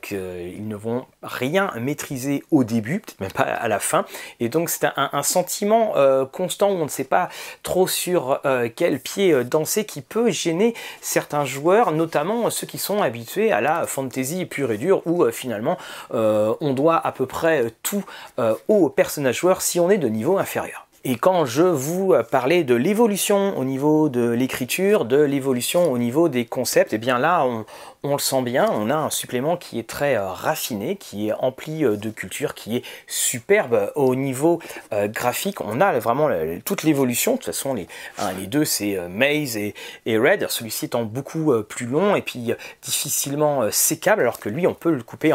S1: qu'ils ne vont rien maîtriser au début, peut-être même pas à la fin, et donc c'est un, sentiment euh, constant où on ne sait pas trop sur euh, quel pied euh, danser qui peut gêner certains joueurs, notamment ceux qui sont habitués à la fantasy pure et dure où finalement on doit à peu près tout au personnage joueur si on est de niveau inférieur. Et quand je vous parlais de l'évolution au niveau de l'écriture, de l'évolution au niveau des concepts, et eh bien là, on, on le sent bien, on a un supplément qui est très euh, raffiné, qui est empli euh, de culture, qui est superbe au niveau euh, graphique. On a vraiment toute l'évolution. De toute façon, les, deux, c'est Maze et, Red. Celui-ci étant beaucoup plus long et puis difficilement sécable, alors que lui, on peut le couper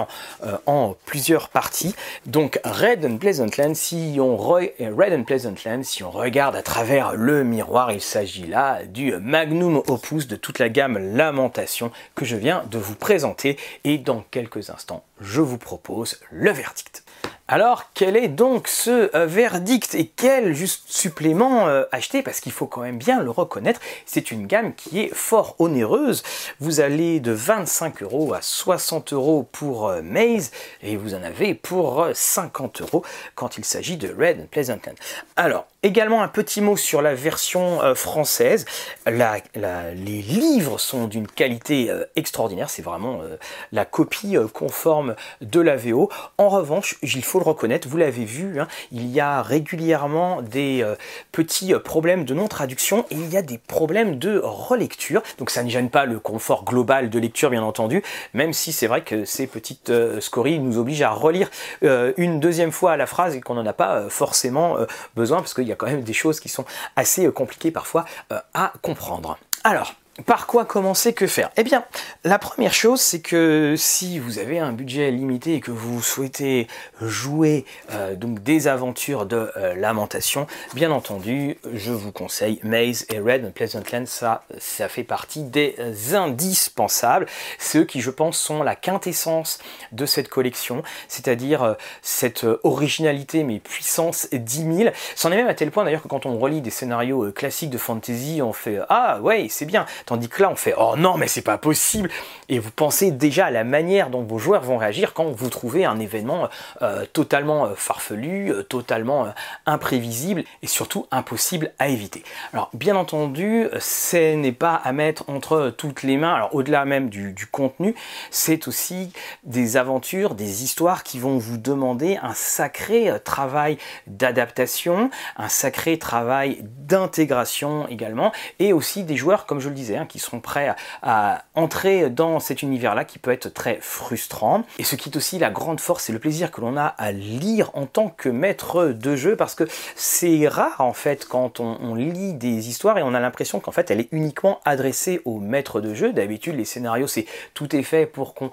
S1: en, plusieurs parties. Donc, Red and Pleasant Land, si on Red and Pleasant Land, si on regarde à travers le miroir, il s'agit là du magnum opus de toute la gamme Lamentation que je viens de vous présenter et dans quelques instants, je vous propose le verdict. Alors, quel est donc ce euh, verdict et quel juste supplément euh, acheter? Parce qu'il faut quand même bien le reconnaître, c'est une gamme qui est fort onéreuse. Vous allez de 25 euros à 60 euros pour euh, Maze et vous en avez pour 50 euros quand il s'agit de Red and Pleasant Land. Alors, Également un petit mot sur la version française. les livres sont d'une qualité extraordinaire, c'est vraiment la copie conforme de la VO. En revanche, il le reconnaître, vous l'avez vu, hein, il y a régulièrement des euh, petits euh, problèmes de non-traduction et il y a des problèmes de relecture. Donc ça ne gêne pas le confort global de lecture, bien entendu, même si c'est vrai que ces petites euh, scories nous obligent à relire une deuxième fois la phrase et qu'on n'en a pas forcément besoin parce qu'il y a quand même des choses qui sont assez compliquées parfois à comprendre. Alors, par quoi commencer, que faire? Eh bien, la première chose, c'est que si vous avez un budget limité et que vous souhaitez jouer euh, donc des aventures de euh, lamentation, bien entendu, je vous conseille Maze et Red Pleasant Land. Ça, ça fait partie des indispensables. Ceux qui, je pense, sont la quintessence de cette collection, c'est-à-dire euh, cette originalité mais puissance 10 000. C'en est même à tel point d'ailleurs que quand on relit des scénarios classiques de fantasy, on fait ah ouais, c'est bien Tandis que là, on fait oh non, mais c'est pas possible. Et vous pensez déjà à la manière dont vos joueurs vont réagir quand vous trouvez un événement euh, totalement euh, farfelu, euh, totalement imprévisible et surtout impossible à éviter. Alors, bien entendu, ce n'est pas à mettre entre toutes les mains. Alors, au-delà même du, du contenu, c'est aussi des aventures, des histoires qui vont vous demander un sacré travail d'adaptation, un sacré travail d'intégration également, et aussi des joueurs, comme je le disais, Qui seront prêts à, entrer dans cet univers-là qui peut être très frustrant. Et ce qui est aussi la grande force et le plaisir que l'on a à lire en tant que maître de jeu, parce que c'est rare en fait quand on, lit des histoires et on a l'impression qu'en fait elle est uniquement adressée aux maîtres de jeu. D'habitude les scénarios c'est tout est fait pour qu'on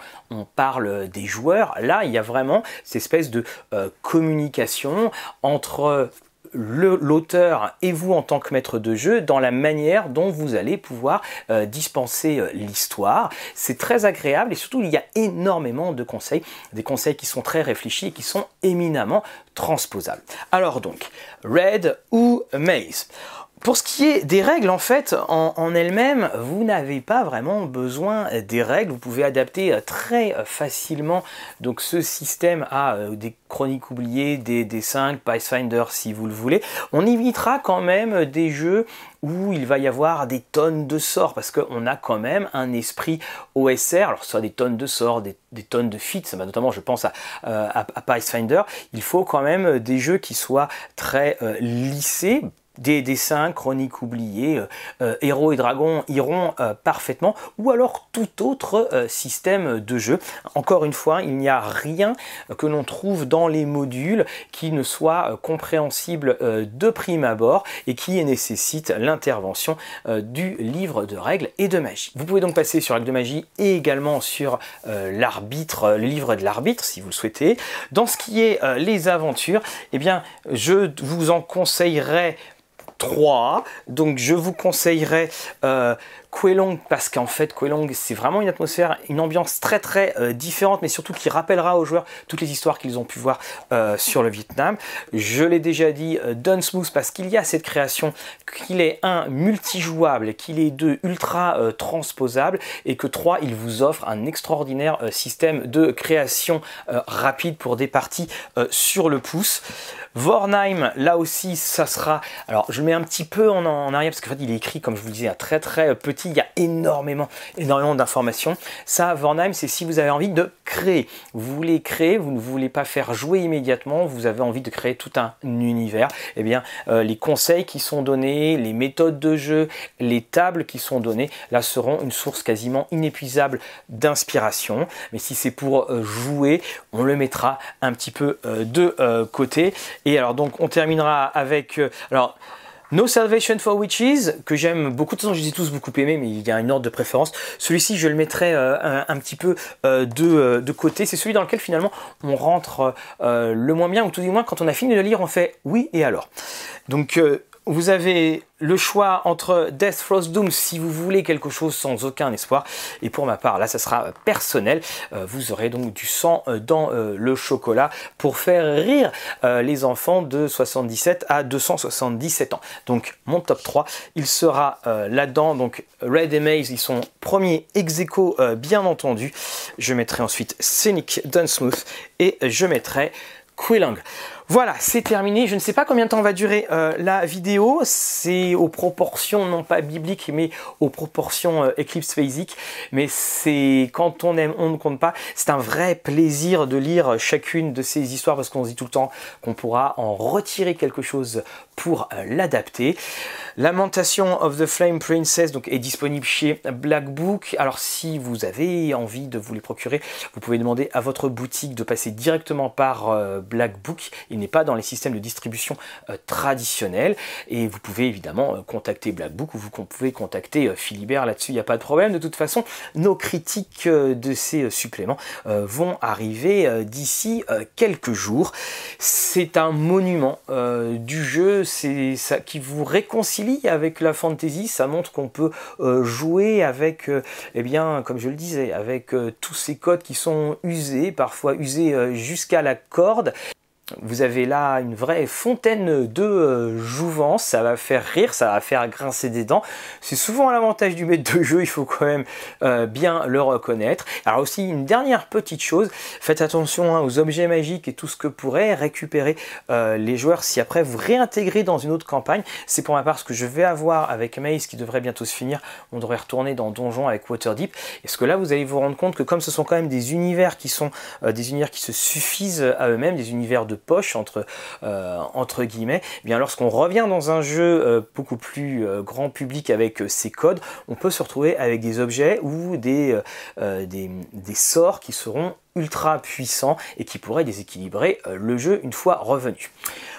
S1: parle des joueurs. Là il y a vraiment cette espèce de euh, communication entre l'auteur et vous en tant que maître de jeu dans la manière dont vous allez pouvoir euh, dispenser euh, l'histoire. C'est très agréable et surtout il y a énormément de conseils, des conseils qui sont très réfléchis et qui sont éminemment transposables. Alors donc, Red ou Maze? Pour ce qui est des règles, en fait, en, elles-mêmes, vous n'avez pas vraiment besoin des règles. Vous pouvez adapter euh, très facilement. Donc ce système à euh, des chroniques oubliées, des D5, Pathfinder si vous le voulez. On évitera quand même des jeux où il va y avoir des tonnes de sorts, parce qu'on a quand même un esprit OSR, alors soit des tonnes de sorts, des, tonnes de feats, notamment je pense à, euh, à, Pathfinder, il faut quand même des jeux qui soient très lissés, des dessins, chroniques oubliées, euh, euh, héros et dragons iront euh, parfaitement, ou alors tout autre système de jeu. Encore une fois, il n'y a rien que l'on trouve dans les modules qui ne soit compréhensible de prime abord et qui nécessite l'intervention du livre de règles et de magie. Vous pouvez donc passer sur Règles de magie et également sur l'arbitre, le livre de l'arbitre si vous le souhaitez. Dans ce qui est les aventures, eh bien, je vous en conseillerais 3. Donc je vous conseillerais euh, Quelong parce qu'en fait Quelong c'est vraiment une atmosphère, une ambiance très très euh, différente mais surtout qui rappellera aux joueurs toutes les histoires qu'ils ont pu voir euh, sur le Vietnam. Je l'ai déjà dit, euh, Dunsmooth parce qu'il y a cette création, qu'il est un multijouable, qu'il est deux ultra transposable et que trois il vous offre un extraordinaire système de création rapide pour des parties sur le pouce. Vornheim, là aussi, ça sera. Alors, je mets un petit peu en, en arrière parce qu'en fait, il est écrit, comme je vous le disais, à très très petit il y a énormément, énormément d'informations. Ça, Vornheim, c'est si vous avez envie de créer. Vous voulez créer, vous ne voulez pas faire jouer immédiatement, vous avez envie de créer tout un univers. Eh bien, euh, les conseils qui sont donnés, les méthodes de jeu, les tables qui sont données, là seront une source quasiment inépuisable d'inspiration. Mais si c'est pour euh, jouer, on le mettra un petit peu euh, de côté. Et alors donc, on terminera avec alors No Salvation for Witches, que j'aime beaucoup, de toute façon je les ai tous beaucoup aimés, mais il y a une ordre de préférence. Celui-ci, je le mettrai euh, un, petit peu euh, de, euh, de, côté. C'est celui dans lequel finalement on rentre le moins bien, ou tout du moins quand on a fini de lire, on fait oui et alors. Donc vous avez le choix entre Death Frost Doom si vous voulez quelque chose sans aucun espoir. Et pour ma part, là, ça sera personnel. Euh, vous aurez donc du sang euh, dans euh, le chocolat pour faire rire les enfants de 77 à 277 ans. Donc mon top 3, il sera là-dedans. Donc Red et Maze, ils sont premiers ex bien entendu. Je mettrai ensuite Scenic Dunsmooth et je mettrai Quillang. Voilà, c'est terminé. Je ne sais pas combien de temps va durer euh, la vidéo. C'est aux proportions, non pas bibliques, mais aux proportions euh, Eclipse Phasic. Mais c'est quand on aime, on ne compte pas. C'est un vrai plaisir de lire chacune de ces histoires parce qu'on se dit tout le temps qu'on pourra en retirer quelque chose pour euh, l'adapter. Lamentation of the Flame Princess donc, est disponible chez Black Book. Alors si vous avez envie de vous les procurer, vous pouvez demander à votre boutique de passer directement par euh, Black Book. Il n'est pas dans les systèmes de distribution euh, traditionnels. Et vous pouvez évidemment contacter Black Book ou vous pouvez contacter Philibert là-dessus, il n'y a pas de problème. De toute façon, nos critiques de ces suppléments vont arriver d'ici quelques jours. C'est un monument du jeu, c'est ça qui vous réconcilie avec la fantasy, ça montre qu'on peut euh, jouer avec, euh, eh bien, comme je le disais, avec euh, tous ces codes qui sont usés, parfois usés jusqu'à la corde. Vous avez là une vraie fontaine de euh, jouvence, ça va faire rire, ça va faire grincer des dents. C'est souvent l'avantage du maître de jeu, il faut quand même euh, bien le reconnaître. Alors aussi une dernière petite chose, faites attention hein, aux objets magiques et tout ce que pourrait récupérer euh, les joueurs si après vous réintégrez dans une autre campagne. C'est pour ma part ce que je vais avoir avec Maze qui devrait bientôt se finir. On devrait retourner dans Donjon avec Waterdeep. Et ce que là vous allez vous rendre compte que comme ce sont quand même des univers qui sont des univers qui se suffisent à eux-mêmes, des univers de poche entre, euh, entre guillemets, eh bien lorsqu'on revient dans un jeu euh, beaucoup plus euh, grand public avec ses codes, on peut se retrouver avec des objets ou des, sorts qui seront ultra puissants et qui pourraient déséquilibrer le jeu une fois revenu.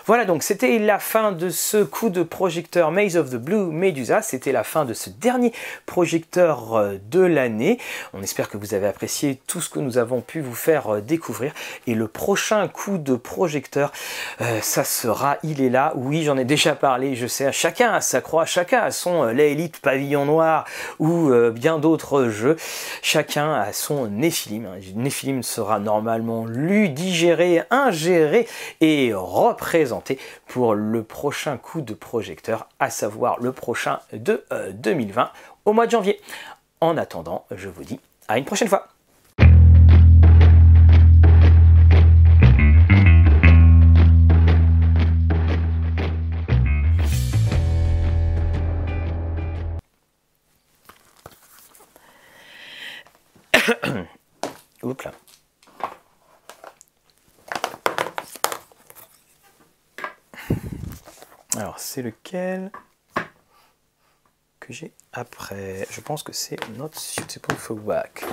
S1: Voilà donc c'était la fin de ce coup de projecteur Maze of the Blue Medusa, c'était la fin de ce dernier projecteur euh, de l'année. On espère que vous avez apprécié tout ce que nous avons pu vous faire euh, découvrir et le prochain coup de projecteur, euh, ça sera Il est là, oui j'en ai déjà parlé, je sais, chacun a sa croix, chacun a son l'élite pavillon noir ou bien d'autres jeux, chacun a son Néphilim. Hein. Néphilim sera normalement lu, digéré, ingéré et représenté pour le prochain coup de projecteur, à savoir le prochain de 2020 euh, au mois de janvier. En attendant, je vous dis à une prochaine fois. Oups là. Alors, c'est lequel que j'ai après? Je pense que c'est Not Suitable for Back.